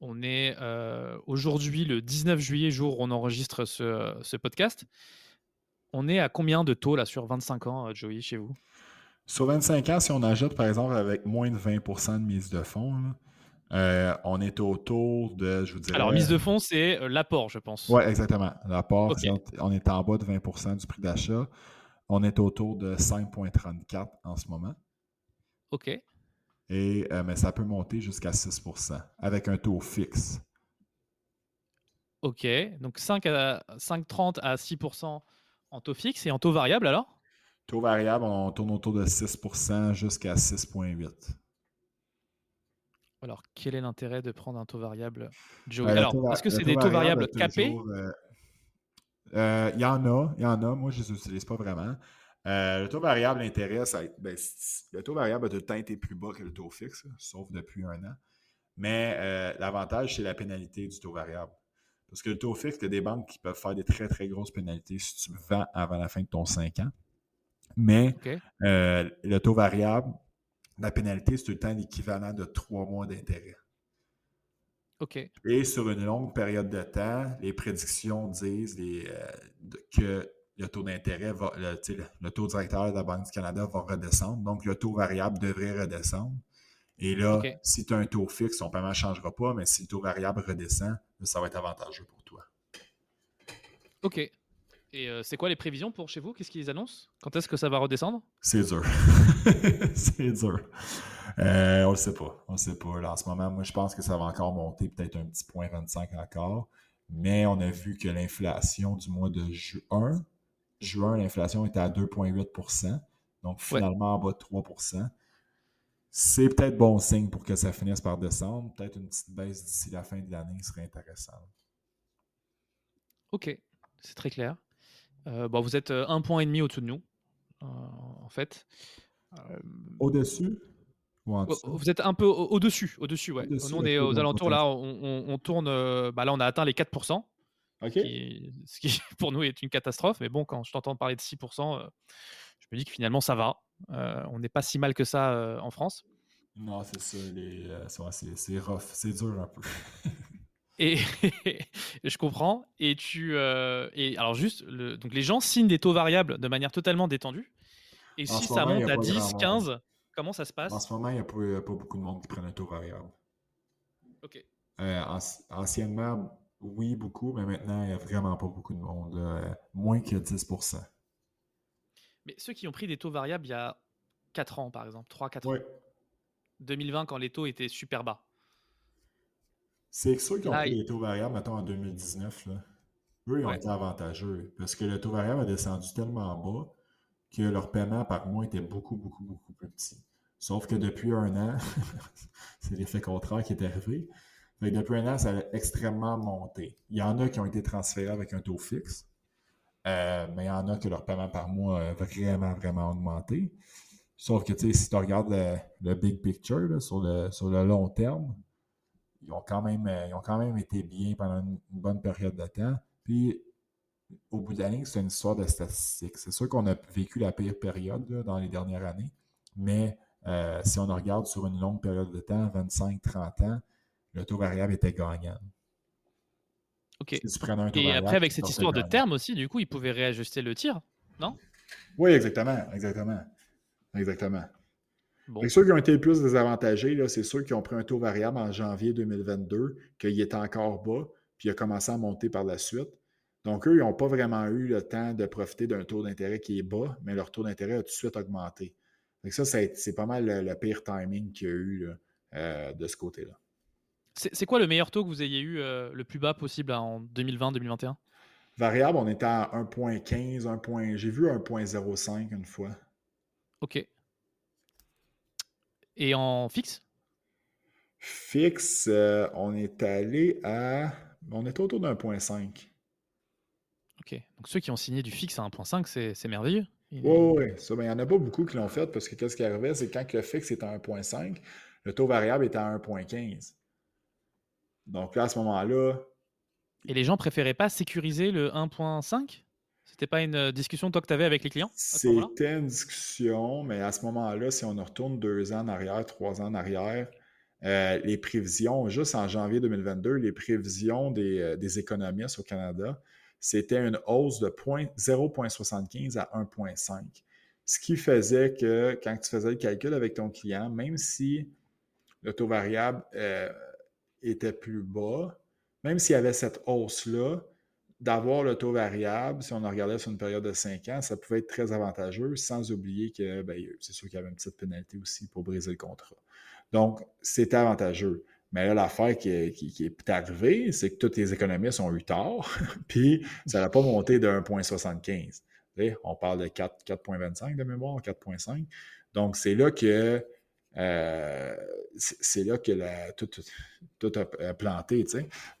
On est euh, aujourd'hui le 19 juillet, jour où on enregistre ce, podcast. On est à combien de taux là sur 25 ans, euh, Joey, chez vous? Sur 25 ans, si on ajoute par exemple avec moins de 20% de mise de fonds, euh, on est autour de, je vous dirais... Alors, mise de fonds, c'est l'apport, je pense. Oui, exactement. L'apport, on est en bas de 20% du prix d'achat. On est autour de 5,34 en ce moment. OK. Et, euh, mais ça peut monter jusqu'à 6% avec un taux fixe. OK. Donc 5 à 5,30 à 6% en taux fixe et en taux variable alors? Taux variable, on tourne autour de 6% jusqu'à 6,8 alors, quel est l'intérêt de prendre un taux variable, ben, Alors, est-ce que c'est des taux variables capés? euh, Il y en a, il y en a. Moi, je ne les utilise pas vraiment. Euh, le taux variable intéresse, ben, le taux variable a tout le temps été plus bas que le taux fixe, sauf depuis un an. Mais euh, l'avantage, c'est la pénalité du taux variable. Parce que le taux fixe, il y a des banques qui peuvent faire des très, très grosses pénalités si tu vends avant la fin de ton 5 ans. Mais euh, le taux variable, la pénalité, c'est tout le temps l'équivalent de 3 mois d'intérêt. OK. Et sur une longue période de temps, les prédictions disent que le taux d'intérêt va, le, taux directeur de la Banque du Canada va redescendre. Donc, le taux variable devrait redescendre. Et là, si tu as un taux fixe, ton paiement ne changera pas, mais si le taux variable redescend, ça va être avantageux pour toi. OK. Et euh, c'est quoi les prévisions pour chez vous? Qu'est-ce qu'ils annoncent? Quand est-ce que ça va redescendre? C'est dur. [laughs] c'est dur. Euh, on le sait pas. On le sait pas. en ce moment, moi, je pense que ça va encore monter peut-être un petit point 25 encore. Mais on a vu que l'inflation du mois de juin, juin, l'inflation était à 2,8% Donc, finalement, en bas de 3% C'est peut-être bon signe pour que ça finisse par descendre. Peut-être une petite baisse d'ici la fin de l'année serait intéressant. OK, c'est très clair. Euh, bon, vous êtes euh, un point et demi au-dessus de nous, euh, en fait. Au-dessus? Vous êtes un peu au-dessus, au-dessus, ouais. nous, on est aux alentours, là, on, tourne. bah, là, on a atteint les 4%. ce qui, [laughs] pour nous, est une catastrophe. Mais bon, quand je t'entends parler de 6%, je me dis que finalement, ça va. on n'est pas si mal que ça en France. Non, c'est ça. c'est rough. C'est dur un peu. [laughs] Et [laughs] je comprends. Et tu et alors juste le, donc les gens signent des taux variables de manière totalement détendue. Et si ça monte à 10, 15, comment ça se passe? En ce moment, il n'y a, pas beaucoup de monde qui prennent un taux variable. Ok. Euh, anciennement, oui, beaucoup, mais maintenant, il n'y a vraiment pas beaucoup de monde. moins que 10% Mais ceux qui ont pris des taux variables il y a 4 ans, par exemple, 3-4 ans. 2020, quand les taux étaient super bas. C'est ceux qui ont pris les taux variables, mettons, en 2019, là, eux, ils ont été avantageux parce que le taux variable a descendu tellement bas que leur paiement par mois était beaucoup, beaucoup, beaucoup plus petit. Sauf que depuis un an, [laughs] c'est l'effet contraire qui est arrivé. depuis un an, ça a extrêmement monté. Il y en a qui ont été transférés avec un taux fixe, euh, mais il y en a que leur paiement par mois a vraiment, vraiment augmenté. Sauf que si tu regardes le, big picture sur, le, sur le long terme, ils ont quand même, euh, ils ont quand même été bien pendant une, bonne période de temps. Puis, au bout de la ligne, c'est une histoire de statistiques. C'est sûr qu'on a vécu la pire période dans les dernières années, mais euh, si on regarde sur une longue période de temps, 25-30 ans, le taux variable était gagnant. OK. Et après, avec cette histoire de terme aussi, du coup, ils pouvaient réajuster le tir, non? Oui, exactement. Exactement. Exactement. Ceux qui ont été le plus désavantagés, c'est ceux qui ont pris un taux variable en janvier 2022, qu'il était encore bas, puis il a commencé à monter par la suite. Donc, eux, ils n'ont pas vraiment eu le temps de profiter d'un taux d'intérêt qui est bas, mais leur taux d'intérêt a tout de suite augmenté. Donc, ça, c'est pas mal le, pire timing qu'il y a eu euh, de ce côté-là. C'est quoi le meilleur taux que vous ayez eu euh, le plus bas possible en 2020-2021? Variable, on était à 1.15, j'ai vu 1.05 une fois. OK. Et en fixe? Fixe, euh, on est allé à. On est autour d'un point 5. OK. Donc ceux qui ont signé du fixe à 1.5, c'est merveilleux. Oui, oui. Il n'y en a pas beaucoup qui l'ont fait parce que qu'est-ce qui arrivait, c'est quand le fixe est à 1.5, le taux variable est à 1.15. Donc là, à ce moment-là. Et les gens préféraient pas sécuriser le 1.5 c'était pas une euh, discussion toi que tu avais avec les clients? C'était une discussion, mais à ce moment-là, si on retourne deux ans en arrière, trois ans en arrière, euh, les prévisions, juste en janvier 2022, les prévisions euh, des, économistes au Canada, c'était une hausse de 0,75 à 1,5. Ce qui faisait que quand tu faisais le calcul avec ton client, même si le taux variable était plus bas, même s'il y avait cette hausse-là, d'avoir le taux variable, si on en regardait sur une période de 5 ans, ça pouvait être très avantageux, sans oublier que ben, c'est sûr qu'il y avait une petite pénalité aussi pour briser le contrat. Donc, c'était avantageux. Mais là, l'affaire qui, est arrivée, c'est que tous les économistes ont eu tort, [laughs] puis ça n'a pas monté de 1,75. On parle de 4,25 de mémoire, 4,5. Donc, c'est là que euh, c'est là que tout, a planté.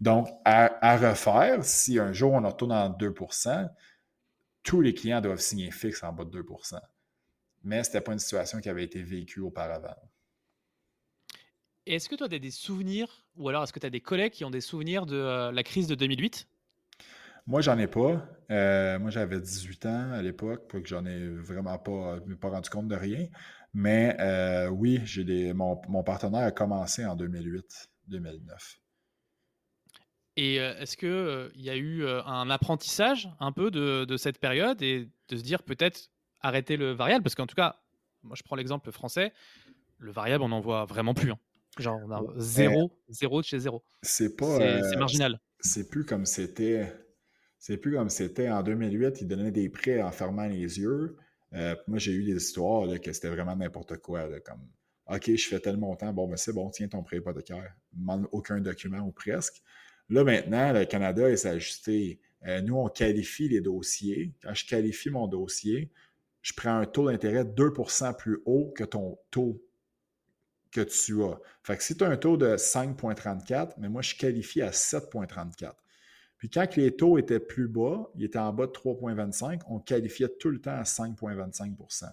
Donc, à, refaire, si un jour on retourne en 2% tous les clients doivent signer fixe en bas de 2% Mais ce n'était pas une situation qui avait été vécue auparavant. Est-ce que tu as des souvenirs, ou alors est-ce que tu as des collègues qui ont des souvenirs de euh, la crise de 2008 moi, j'en ai pas. Euh, moi, j'avais 18 ans à l'époque, que j'en ai vraiment pas, pas rendu compte de rien. Mais euh, oui, j'ai des, mon, partenaire a commencé en 2008-2009. Et euh, est-ce qu'il euh, y a eu un apprentissage un peu de, cette période et de se dire peut-être arrêter le variable? Parce qu'en tout cas, moi je prends l'exemple français, le variable on n'en voit vraiment plus. Hein. Genre on a zéro, zéro de chez zéro. C'est pas. C'est marginal. C'est plus comme c'était. C'est plus comme c'était en 2008, ils donnaient des prêts en fermant les yeux. Euh, moi, j'ai eu des histoires que c'était vraiment n'importe quoi. comme OK, je fais tel montant, bon, ben c'est bon, tiens ton prêt hypothécaire. Ne demande aucun document ou presque. Là, maintenant, le Canada s'est ajusté. Euh, nous, on qualifie les dossiers. Quand je qualifie mon dossier, je prends un taux d'intérêt 2% plus haut que ton taux que tu as. Fait que si tu as un taux de 5,34, mais moi, je qualifie à 7,34. Puis quand les taux étaient plus bas, ils étaient en bas de 3,25, on qualifiait tout le temps à 5,25%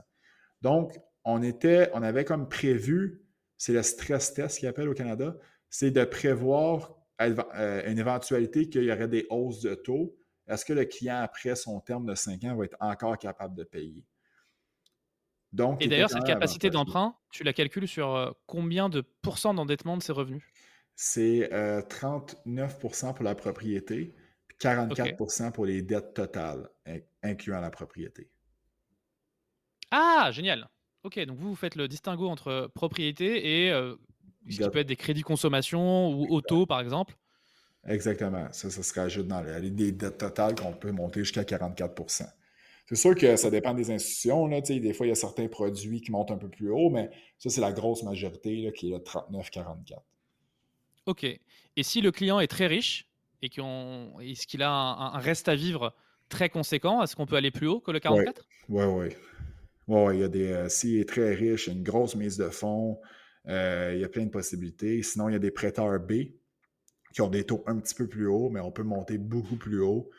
Donc, on, était, on avait comme prévu, c'est le stress test qu'ils appellent au Canada, c'est de prévoir euh, une éventualité qu'il y aurait des hausses de taux. Est-ce que le client, après son terme de 5 ans, va être encore capable de payer? Donc, Et d'ailleurs, cette capacité d'emprunt, tu la calcules sur euh, combien de pourcents d'endettement de ses revenus? C'est 39% euh, pour la propriété, puis 44% pour les dettes totales, incluant la propriété. Ah, génial. Ok, donc vous, vous faites le distinguo entre propriété et euh, ce qui peut être des crédits consommation ou auto, par exemple. Exactement. Ça, ça se rajoute dans les, dettes totales qu'on peut monter jusqu'à 44% C'est sûr que ça dépend des institutions. Là, des fois, il y a certains produits qui montent un peu plus haut, mais ça, c'est la grosse majorité là, qui est le 39-44. Ok. Et si le client est très riche et est-ce qu'il a un, reste à vivre très conséquent, est-ce qu'on peut aller plus haut que le 44 Oui, oui. Ouais. Ouais, il y a des. Euh, s'il est très riche, une grosse mise de fonds, euh, il y a plein de possibilités. Sinon, il y a des prêteurs B qui ont des taux un petit peu plus hauts, mais on peut monter beaucoup plus haut.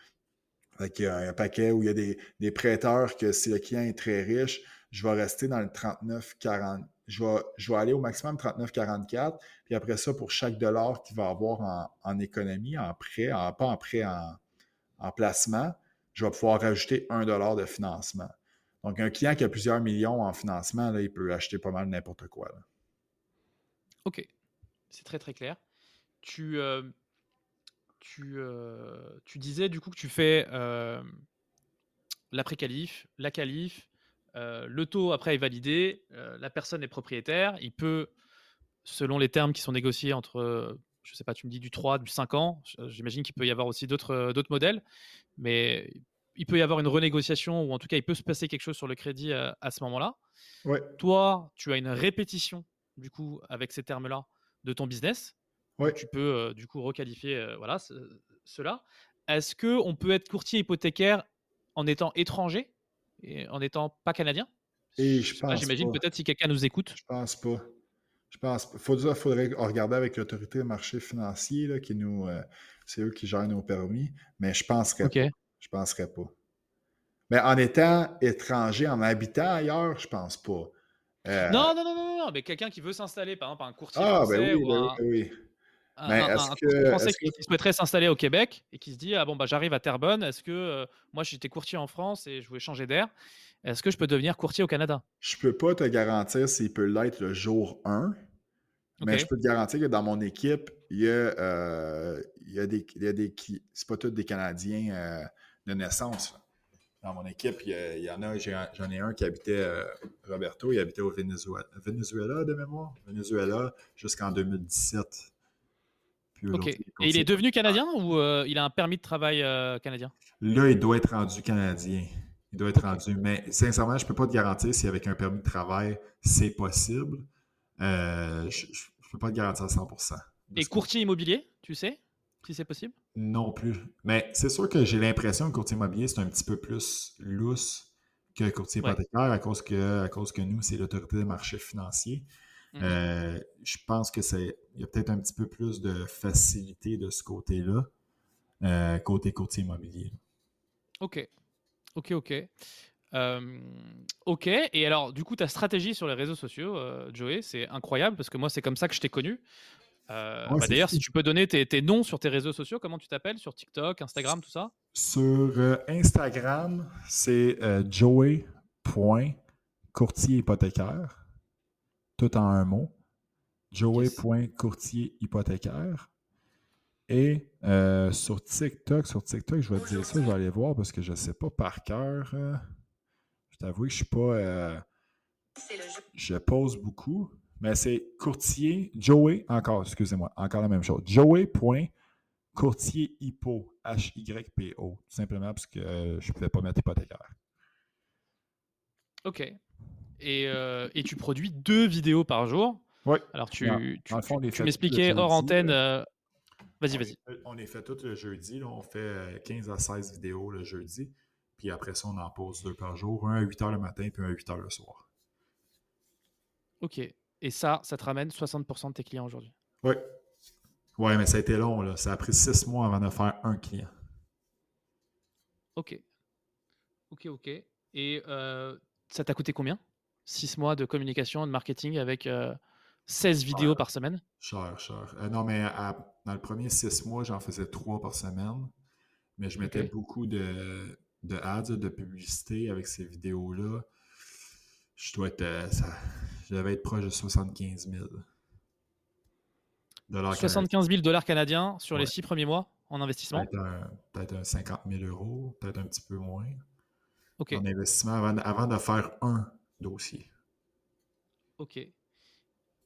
il y a un paquet où il y a des, prêteurs que si le client est très riche, je vais rester dans le 39-40. Je vais, aller au maximum 39-44. Puis après ça, pour chaque dollar qu'il va avoir en, économie, en prêt, pas en prêt, en, en placement, je vais pouvoir rajouter un dollar de financement. Donc, un client qui a plusieurs millions en financement, là, il peut acheter pas mal n'importe quoi. OK. C'est très, très clair. Tu, euh, euh, tu, disais du coup que tu fais euh, l'après-qualif, la le taux après est validé, la personne est propriétaire, il peut, selon les termes qui sont négociés entre, je ne sais pas, tu me dis du 3, du 5 ans, j'imagine qu'il peut y avoir aussi d'autres modèles, mais il peut y avoir une renégociation ou en tout cas il peut se passer quelque chose sur le crédit à, ce moment-là. Ouais. Toi, tu as une répétition du coup avec ces termes-là de ton business. Ouais. Tu peux euh, du coup requalifier voilà cela. Est-ce que on peut être courtier hypothécaire en étant étranger? Et en n'étant pas canadien Et je pense J'imagine peut-être si quelqu'un nous écoute. Je pense pas. Je pense. Il faudrait, regarder avec l'autorité des marché financier qui nous, euh, c'est eux qui gèrent nos permis, mais je penserais pas. Je ne penserais pas. Mais en étant étranger, en habitant ailleurs, je ne pense pas. Euh, non, non, non, non, non, mais quelqu'un qui veut s'installer, par exemple, un courtier ah, français ben oui, ou ben un, oui, mais un, que, français qui, souhaiterait s'installer au Québec et qui se dit ah bon bah j'arrive à Terrebonne, est-ce que euh, moi j'étais courtier en France et je voulais changer d'air, est-ce que je peux devenir courtier au Canada? Je peux pas te garantir s'il peut l'être le jour 1, mais je peux te garantir que dans mon équipe, il y a, euh, il y a des, il y a des c'est pas tous des Canadiens de naissance. Dans mon équipe, il y, en a, j'en ai, un qui habitait, euh, Roberto, il habitait au Venezuela, Venezuela de mémoire, Venezuela jusqu'en 2017. Et il est devenu canadien ou euh, il a un permis de travail euh, canadien? Là, il doit être rendu canadien. Il doit être rendu. Mais sincèrement, je ne peux pas te garantir si avec un permis de travail, c'est possible. je ne peux pas te garantir à 100% Et courtier immobilier, tu sais si c'est possible? Non plus. Mais c'est sûr que j'ai l'impression que courtier immobilier, c'est un petit peu plus lousse que courtier hypothécaire à cause que, à cause que nous, c'est l'autorité des marchés financiers. Mhm. Euh, je pense que c'est. Il y a peut-être un petit peu plus de facilité de ce côté-là, euh, côté courtier immobilier. OK. OK, OK. Euh, ok, et alors du coup ta stratégie sur les réseaux sociaux, Joey, c'est incroyable parce que moi c'est comme ça que je t'ai connu. Euh, bah, d'ailleurs, si tu peux donner tes, noms sur tes réseaux sociaux, comment tu t'appelles? Sur TikTok, Instagram, tout ça? Sur euh, Instagram, c'est euh, joey.courtier hypothécaire. Tout en un mot. Joey.courtier hypothécaire. Et sur TikTok, sur TikTok, je vais te dire ça, je vais aller voir parce que je ne sais pas par cœur. je t'avoue que je ne suis pas. je pose beaucoup mais c'est courtier, Joey, encore, excusez-moi, encore la même chose. Joey.courtier hypo, H-Y-P-O, tout simplement parce que je ne pouvais pas mettre hypothécaire. OK. Et, euh, et tu produis deux vidéos par jour. Oui. Alors, tu, tu, fond, tu m'expliquais hors antenne. là. euh, Vas-y, vas-y. On les fait tout le jeudi. là. On fait euh, 15 à 16 vidéos le jeudi. Puis après ça, on en pose deux par jour. Un à 8 h le matin, puis un à 8 h le soir. Ok. Et ça, ça te ramène 60% de tes clients aujourd'hui? Oui. Ouais, mais ça a été long. Là. Ça a pris six mois avant de faire un client. Ok. Ok, ok. Et euh, ça t'a coûté combien? 6 mois de communication, de marketing avec euh, 16 vidéos par semaine Cher, cher. Euh, non, mais à- dans le premier six mois, j'en faisais trois par semaine. Mais je mettais beaucoup de, de ads, de publicité avec ces vidéos-là. Je dois être. euh, ça, je devais être proche de 75 000 dollars canadiens. 75 000 dollars canadiens sur les Ouais. 6 premiers mois en investissement? Peut-être un, peut-être un 50 000 euros, peut-être un petit peu moins. En investissement avant, avant de faire un dossier. Ok.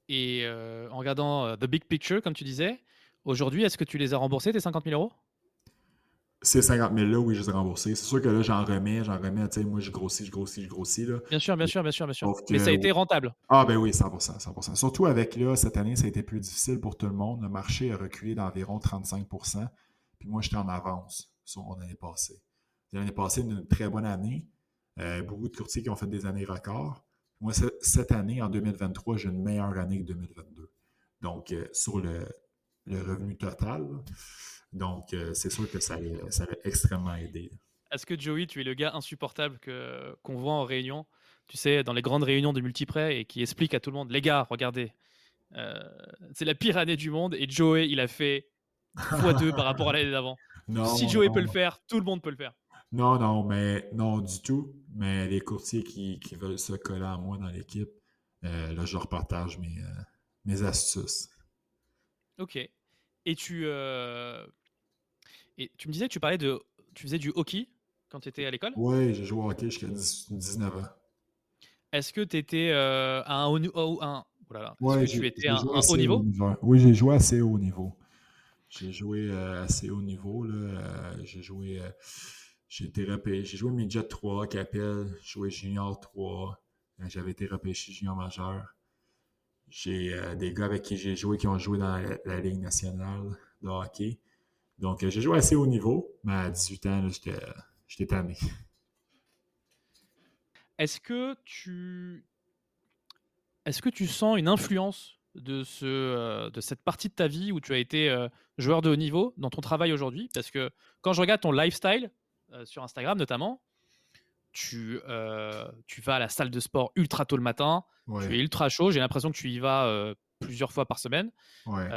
Et euh, en regardant euh, the big picture, comme tu disais, aujourd'hui, est-ce que tu les as remboursés, tes 50 000 euros? Ces 50 000 là, oui, je les ai remboursés. C'est sûr que là, j'en remets, j'en remets. Tu sais, moi, je grossis, je grossis, je grossis. Là. Bien sûr, bien sûr, bien sûr, bien sûr. Mais ça a été rentable. Ah ben oui, 100%, 100%. Surtout avec là, cette année, ça a été plus difficile pour tout le monde. Le marché a reculé d'environ 35%. Puis moi, j'étais en avance sur mon année passée. L'année passée, une très bonne année. Euh, beaucoup de courtiers qui ont fait des années records. Moi, ce- cette année, en 2023, j'ai une meilleure année que 2022. Donc, euh, sur le, le revenu total. Donc, euh, c'est sûr que ça l'a extrêmement aidé. Est-ce que Joey, tu es le gars insupportable que qu'on voit en réunion Tu sais, dans les grandes réunions de multiprêt et qui explique à tout le monde les gars, regardez, c'est la pire année du monde et Joey, il a fait x2 par rapport à l'année d'avant. [laughs] Non, Si Joey peut le faire, tout le monde peut le faire. Non, non, mais non du tout. Mais les courtiers qui, qui veulent se coller à moi dans l'équipe, euh, là, je leur partage mes, euh, mes astuces. Ok. Et tu, euh, et tu me disais que tu parlais de, tu faisais du hockey quand tu étais à l'école? Oui, j'ai joué au hockey jusqu'à 10 19 ans. Est-ce que tu étais à un haut, ni- oh, un- oh là là. Est-ce Ouais, que j'ai- tu étais j'ai à un, haut niveau? Oui, j'ai joué assez haut niveau. J'ai joué assez haut niveau. Là. J'ai joué. J'ai été repêché. J'ai joué midget 3, Capel. J'ai joué junior 3. euh, J'avais été repêché junior majeur. J'ai euh, des gars avec qui j'ai joué qui ont joué dans la, Ligue nationale de hockey. Donc, euh, j'ai joué assez haut niveau, mais à 18 ans, j'étais tanné. Est-ce que tu, est-ce que tu sens une influence de ce, de cette partie de ta vie où tu as été joueur de haut niveau dans ton travail aujourd'hui? Parce que quand je regarde ton lifestyle euh, sur Instagram notamment, tu, euh, tu vas à la salle de sport ultra tôt le matin, tu es ultra chaud. J'ai l'impression que tu y vas euh, plusieurs fois par semaine. ouais.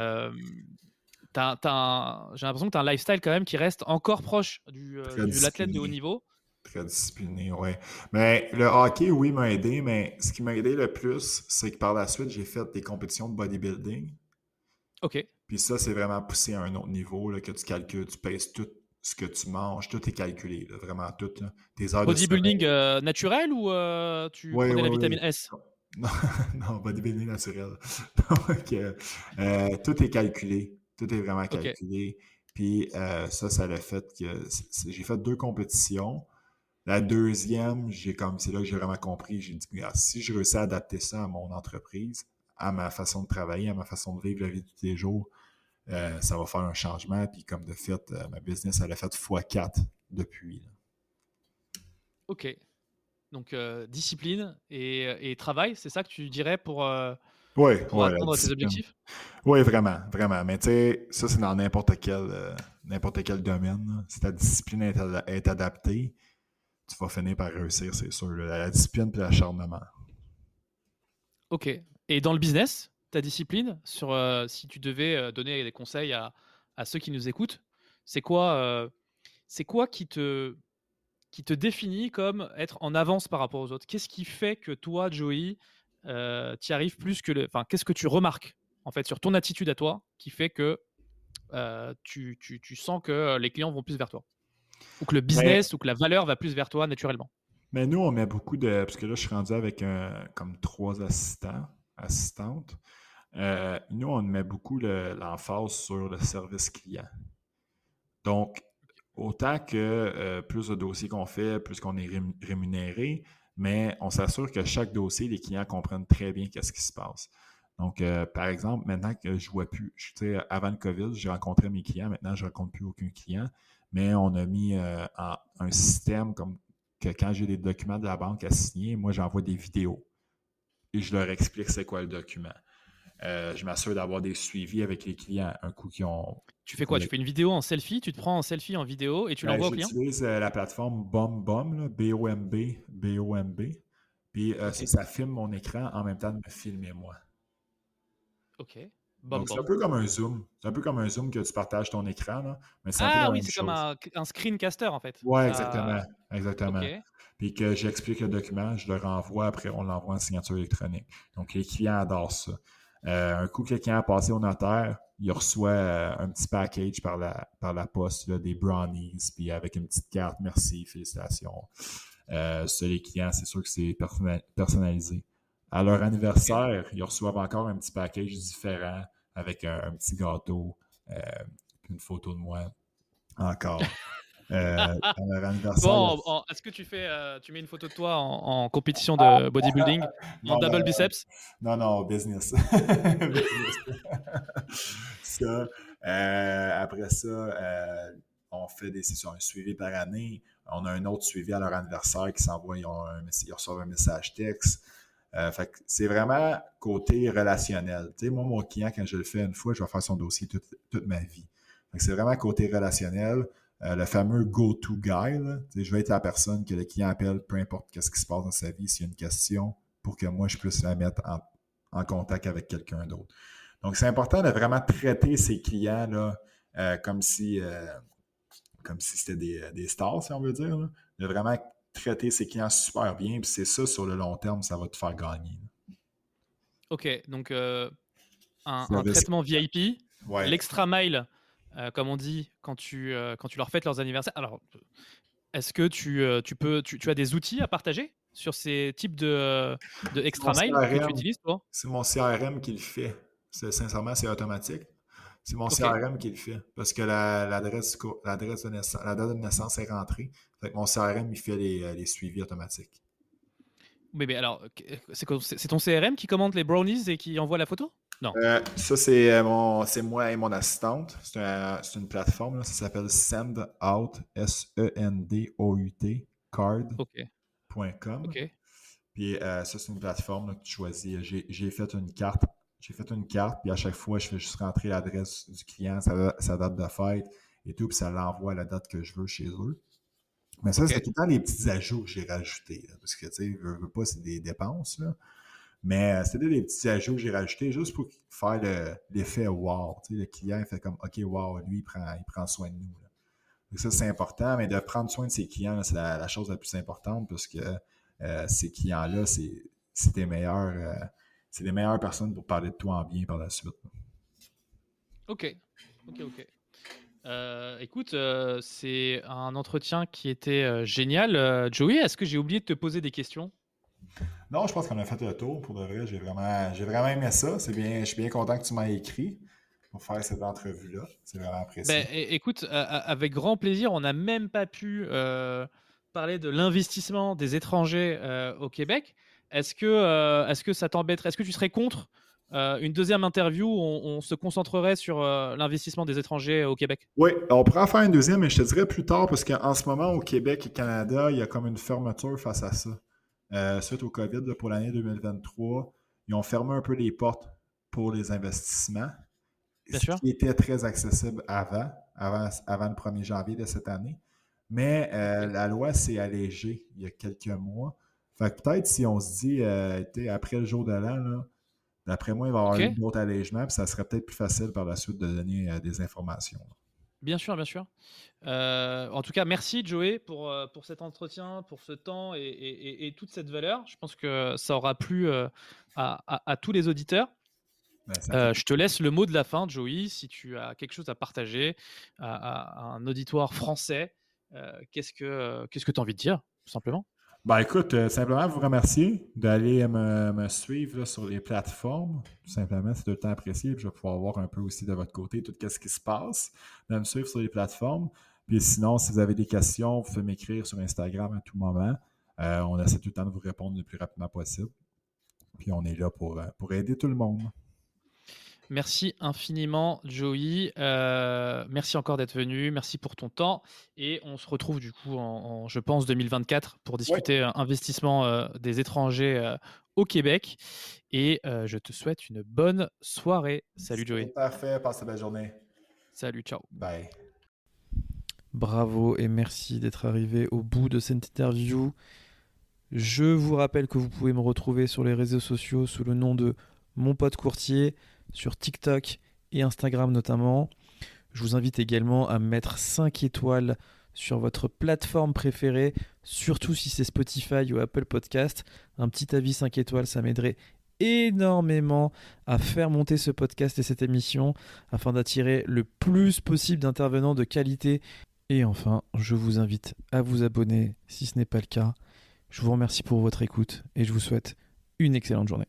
J'ai l'impression que tu as un lifestyle quand même qui reste encore proche du, de l'athlète de haut niveau. Très discipliné, ouais. Mais le hockey, oui, m'a aidé, mais ce qui m'a aidé le plus, c'est que par la suite, j'ai fait des compétitions de bodybuilding. Ok. Puis ça, c'est vraiment poussé à un autre niveau, là, que tu calcules, tu pèses tout ce que tu manges, tout est calculé, là, vraiment tout. Là. Tes heures Bodybuilding euh, naturel ou euh, tu Ouais, prenais la vitamine ouais. S? Non, [laughs] non, bodybuilding naturel. Donc, euh, tout est calculé. Tout est vraiment calculé. Puis ça, ça l'a fait que j'ai fait deux compétitions. La deuxième, j'ai comme c'est là que j'ai vraiment compris. J'ai dit, Regarde, si je réussis à adapter ça à mon entreprise, à ma façon de travailler, à ma façon de vivre la vie de tous les jours, euh, ça va faire un changement. Puis comme de fait, euh, ma business, elle a fait x4 depuis. là. Ok. Donc euh, discipline et, et travail, c'est ça que tu dirais pour, Ouais, pour ouais, atteindre tes objectifs? Oui, vraiment, vraiment. Mais tu sais, ça, c'est dans n'importe quel, n'importe quel domaine. Si ta discipline est, ad- est adaptée, tu vas finir par réussir, c'est sûr. là. La discipline et l'acharnement. Ok. Et dans le business, ta discipline, sur, euh, si tu devais donner des conseils à, à ceux qui nous écoutent, c'est quoi, euh, c'est quoi qui te, qui te définit comme être en avance par rapport aux autres? Qu'est-ce qui fait que toi, Joey, euh, tu arrives plus que le. Enfin, qu'est-ce que tu remarques en fait sur ton attitude à toi qui fait que euh, tu, tu- tu sens que les clients vont plus vers toi? Ou que le business ou que la valeur va plus vers toi naturellement? Mais nous, on met beaucoup de. Parce que là, je suis rendu avec un- comme trois assistants, assistantes. Euh, nous, on met beaucoup le- l'emphase sur le service client. Donc, autant que euh, plus de dossiers qu'on fait, plus qu'on est rém- rémunéré, mais on s'assure que chaque dossier, les clients comprennent très bien qu'est-ce qui se passe. Donc, euh, par exemple, maintenant que je ne vois plus, je, avant le COVID, j'ai rencontré mes clients, maintenant je ne rencontre plus aucun client, mais on a mis un système comme que quand j'ai des documents de la banque à signer, moi j'envoie des vidéos et je leur explique c'est quoi le document. Euh, je m'assure d'avoir des suivis avec les clients un coup qui ont. Tu fais quoi? Tu fais une vidéo en selfie? Tu te prends en selfie en vidéo et tu ben, l'envoies au client? J'utilise euh, la plateforme BombBom, B-O-M-B, B-O-M-B. Puis euh, ça, filme mon écran en même temps de me filmer moi. OK. C'est un peu comme un zoom. C'est un peu comme un zoom que tu partages ton écran. Là, mais ah oui, c'est comme un, screencaster en fait. Oui, exactement. Exactement. Puis que j'explique le document, je le renvoie, après on l'envoie en signature électronique. Donc les clients adorent ça. Euh, un coup, quelqu'un a passé au notaire, il reçoit euh, un petit package par la, par la poste, des brownies, puis avec une petite carte, merci, félicitations. Euh, sur les clients, c'est sûr que c'est personnalisé. À leur anniversaire, ils reçoivent encore un petit package différent avec un, petit gâteau, une photo de moi encore. Euh, [laughs] bon, est-ce que tu fais, euh, tu mets une photo de toi en, compétition de bodybuilding, [laughs] en double biceps? Non, non, business. [laughs] ça, euh, après ça, on fait des sessions, un suivi par année. On a un autre suivi à leur anniversaire qui s'envoie, ils, reçoivent un message texte. C'est vraiment côté relationnel. Tu sais, moi, mon client, quand je le fais une fois, je vais faire son dossier toute, toute ma vie. C'est vraiment côté relationnel. Euh, le fameux go-to guy. Je vais être la personne que le client appelle, peu importe ce qui se passe dans sa vie, s'il y a une question, pour que moi, je puisse la mettre en, contact avec quelqu'un d'autre. Donc, c'est important de vraiment traiter ces clients là, euh, comme si euh, comme si c'était des, stars, si on veut dire. De vraiment traiter ces clients super bien. Puis c'est ça, sur le long terme, ça va te faire gagner. OK. Donc, un, un, traitement VIP, l'extra mile euh, comme on dit, quand tu, euh, quand tu leur fêtes leurs anniversaires. Alors, est-ce que tu, euh, tu peux, tu, as des outils à partager sur ces types de, de extra mail que tu utilises, toi? C'est mon CRM qui le fait. Sincèrement, c'est automatique. C'est mon CRM qui le fait. Parce que l'adresse la, de naissance, la date de naissance est rentrée. mon CRM, il fait les, les suivis automatiques. Mais, mais alors, c'est ton CRM qui commande les brownies et qui envoie la photo? Non. Euh, ça, c'est euh, mon, c'est moi et mon assistante. C'est, une plateforme, ça s'appelle SendOut, S-E-N-D-O-U-T, card.com. Puis euh, ça, c'est une plateforme que tu choisis. J'ai, fait une carte. J'ai fait une carte, puis à chaque fois, je fais juste rentrer l'adresse du client, sa, date de fête et tout, puis ça l'envoie à la date que je veux chez eux. Mais ça, c'est tout le temps les petits ajouts que j'ai rajoutés. parce que, tu sais, je veux pas, c'est des dépenses. Là. Mais euh, c'était des petits ajouts que j'ai rajoutés juste pour faire l'effet wow. le client fait comme OK, wow, lui, il prend, il prend soin de nous. Donc ça, c'est important, mais de prendre soin de ses clients, c'est la, chose la plus importante parce que euh, ces clients-là, c'est tes meilleurs. Euh, c'est les meilleures personnes pour parler de toi en bien par la suite. OK. OK, OK. écoute, c'est un entretien qui était génial. Joey, est-ce que j'ai oublié de te poser des questions? Non, je pense qu'on a fait le tour. Pour de vrai, j'ai vraiment, j'ai vraiment aimé ça. C'est bien, je suis bien content que tu m'aies écrit pour faire cette entrevue-là. C'est vraiment apprécié. Ben, écoute, avec grand plaisir. On n'a même pas pu euh, parler de l'investissement des étrangers euh, au Québec. Est-ce que, euh, est-ce que ça t'embêterait Est-ce que tu serais contre une deuxième interview où on, se concentrerait sur l'investissement des étrangers au Québec? Oui, on pourrait en faire une deuxième, mais je te dirais plus tard, parce qu'en ce moment, au Québec et Canada, il y a comme une fermeture face à ça. Euh, suite au COVID pour l'année 2023, ils ont fermé un peu les portes pour les investissements. ce qui était très accessible avant, avant, avant, le 1er janvier de cette année. Mais euh, la loi s'est allégée il y a quelques mois. Fait peut-être si on se dit euh, après le jour de l'an, d'après moi, il va y avoir un autre allègement, puis ça serait peut-être plus facile par la suite de donner des informations. Bien sûr, bien sûr. Euh, en tout cas, merci Joey pour, euh, pour cet entretien, pour ce temps et, toute cette valeur. Je pense que ça aura plu euh, à, tous les auditeurs. je te laisse le mot de la fin, Joey, si tu as quelque chose à partager à, un auditoire français. qu'est-ce que tu que as envie de dire, tout simplement? Ben écoute, euh, simplement vous remercier d'aller me, suivre sur les plateformes. Tout simplement, c'est tout le temps apprécié. je vais pouvoir voir un peu aussi de votre côté tout ce qui se passe. De me suivre sur les plateformes. Puis sinon, si vous avez des questions, vous pouvez m'écrire sur Instagram à tout moment. on essaie tout le temps de vous répondre le plus rapidement possible. Puis on est là pour, pour aider tout le monde. Merci infiniment, Joey. Euh, merci encore d'être venu. Merci pour ton temps. Et on se retrouve du coup en, je pense, 2024 pour discuter investissement euh, des étrangers euh, au Québec. Et je te souhaite une bonne soirée. Salut, Joey. Parfait. Passe une belle journée. Salut, ciao. Bye. Bravo et merci d'être arrivé au bout de cette interview. Je vous rappelle que vous pouvez me retrouver sur les réseaux sociaux sous le nom de mon pote courtier sur TikTok et Instagram notamment. Je vous invite également à mettre 5 étoiles sur votre plateforme préférée, surtout si c'est Spotify ou Apple Podcast. Un petit avis 5 étoiles, ça m'aiderait énormément à faire monter ce podcast et cette émission afin d'attirer le plus possible d'intervenants de qualité. Et enfin, je vous invite à vous abonner si ce n'est pas le cas. Je vous remercie pour votre écoute et je vous souhaite une excellente journée.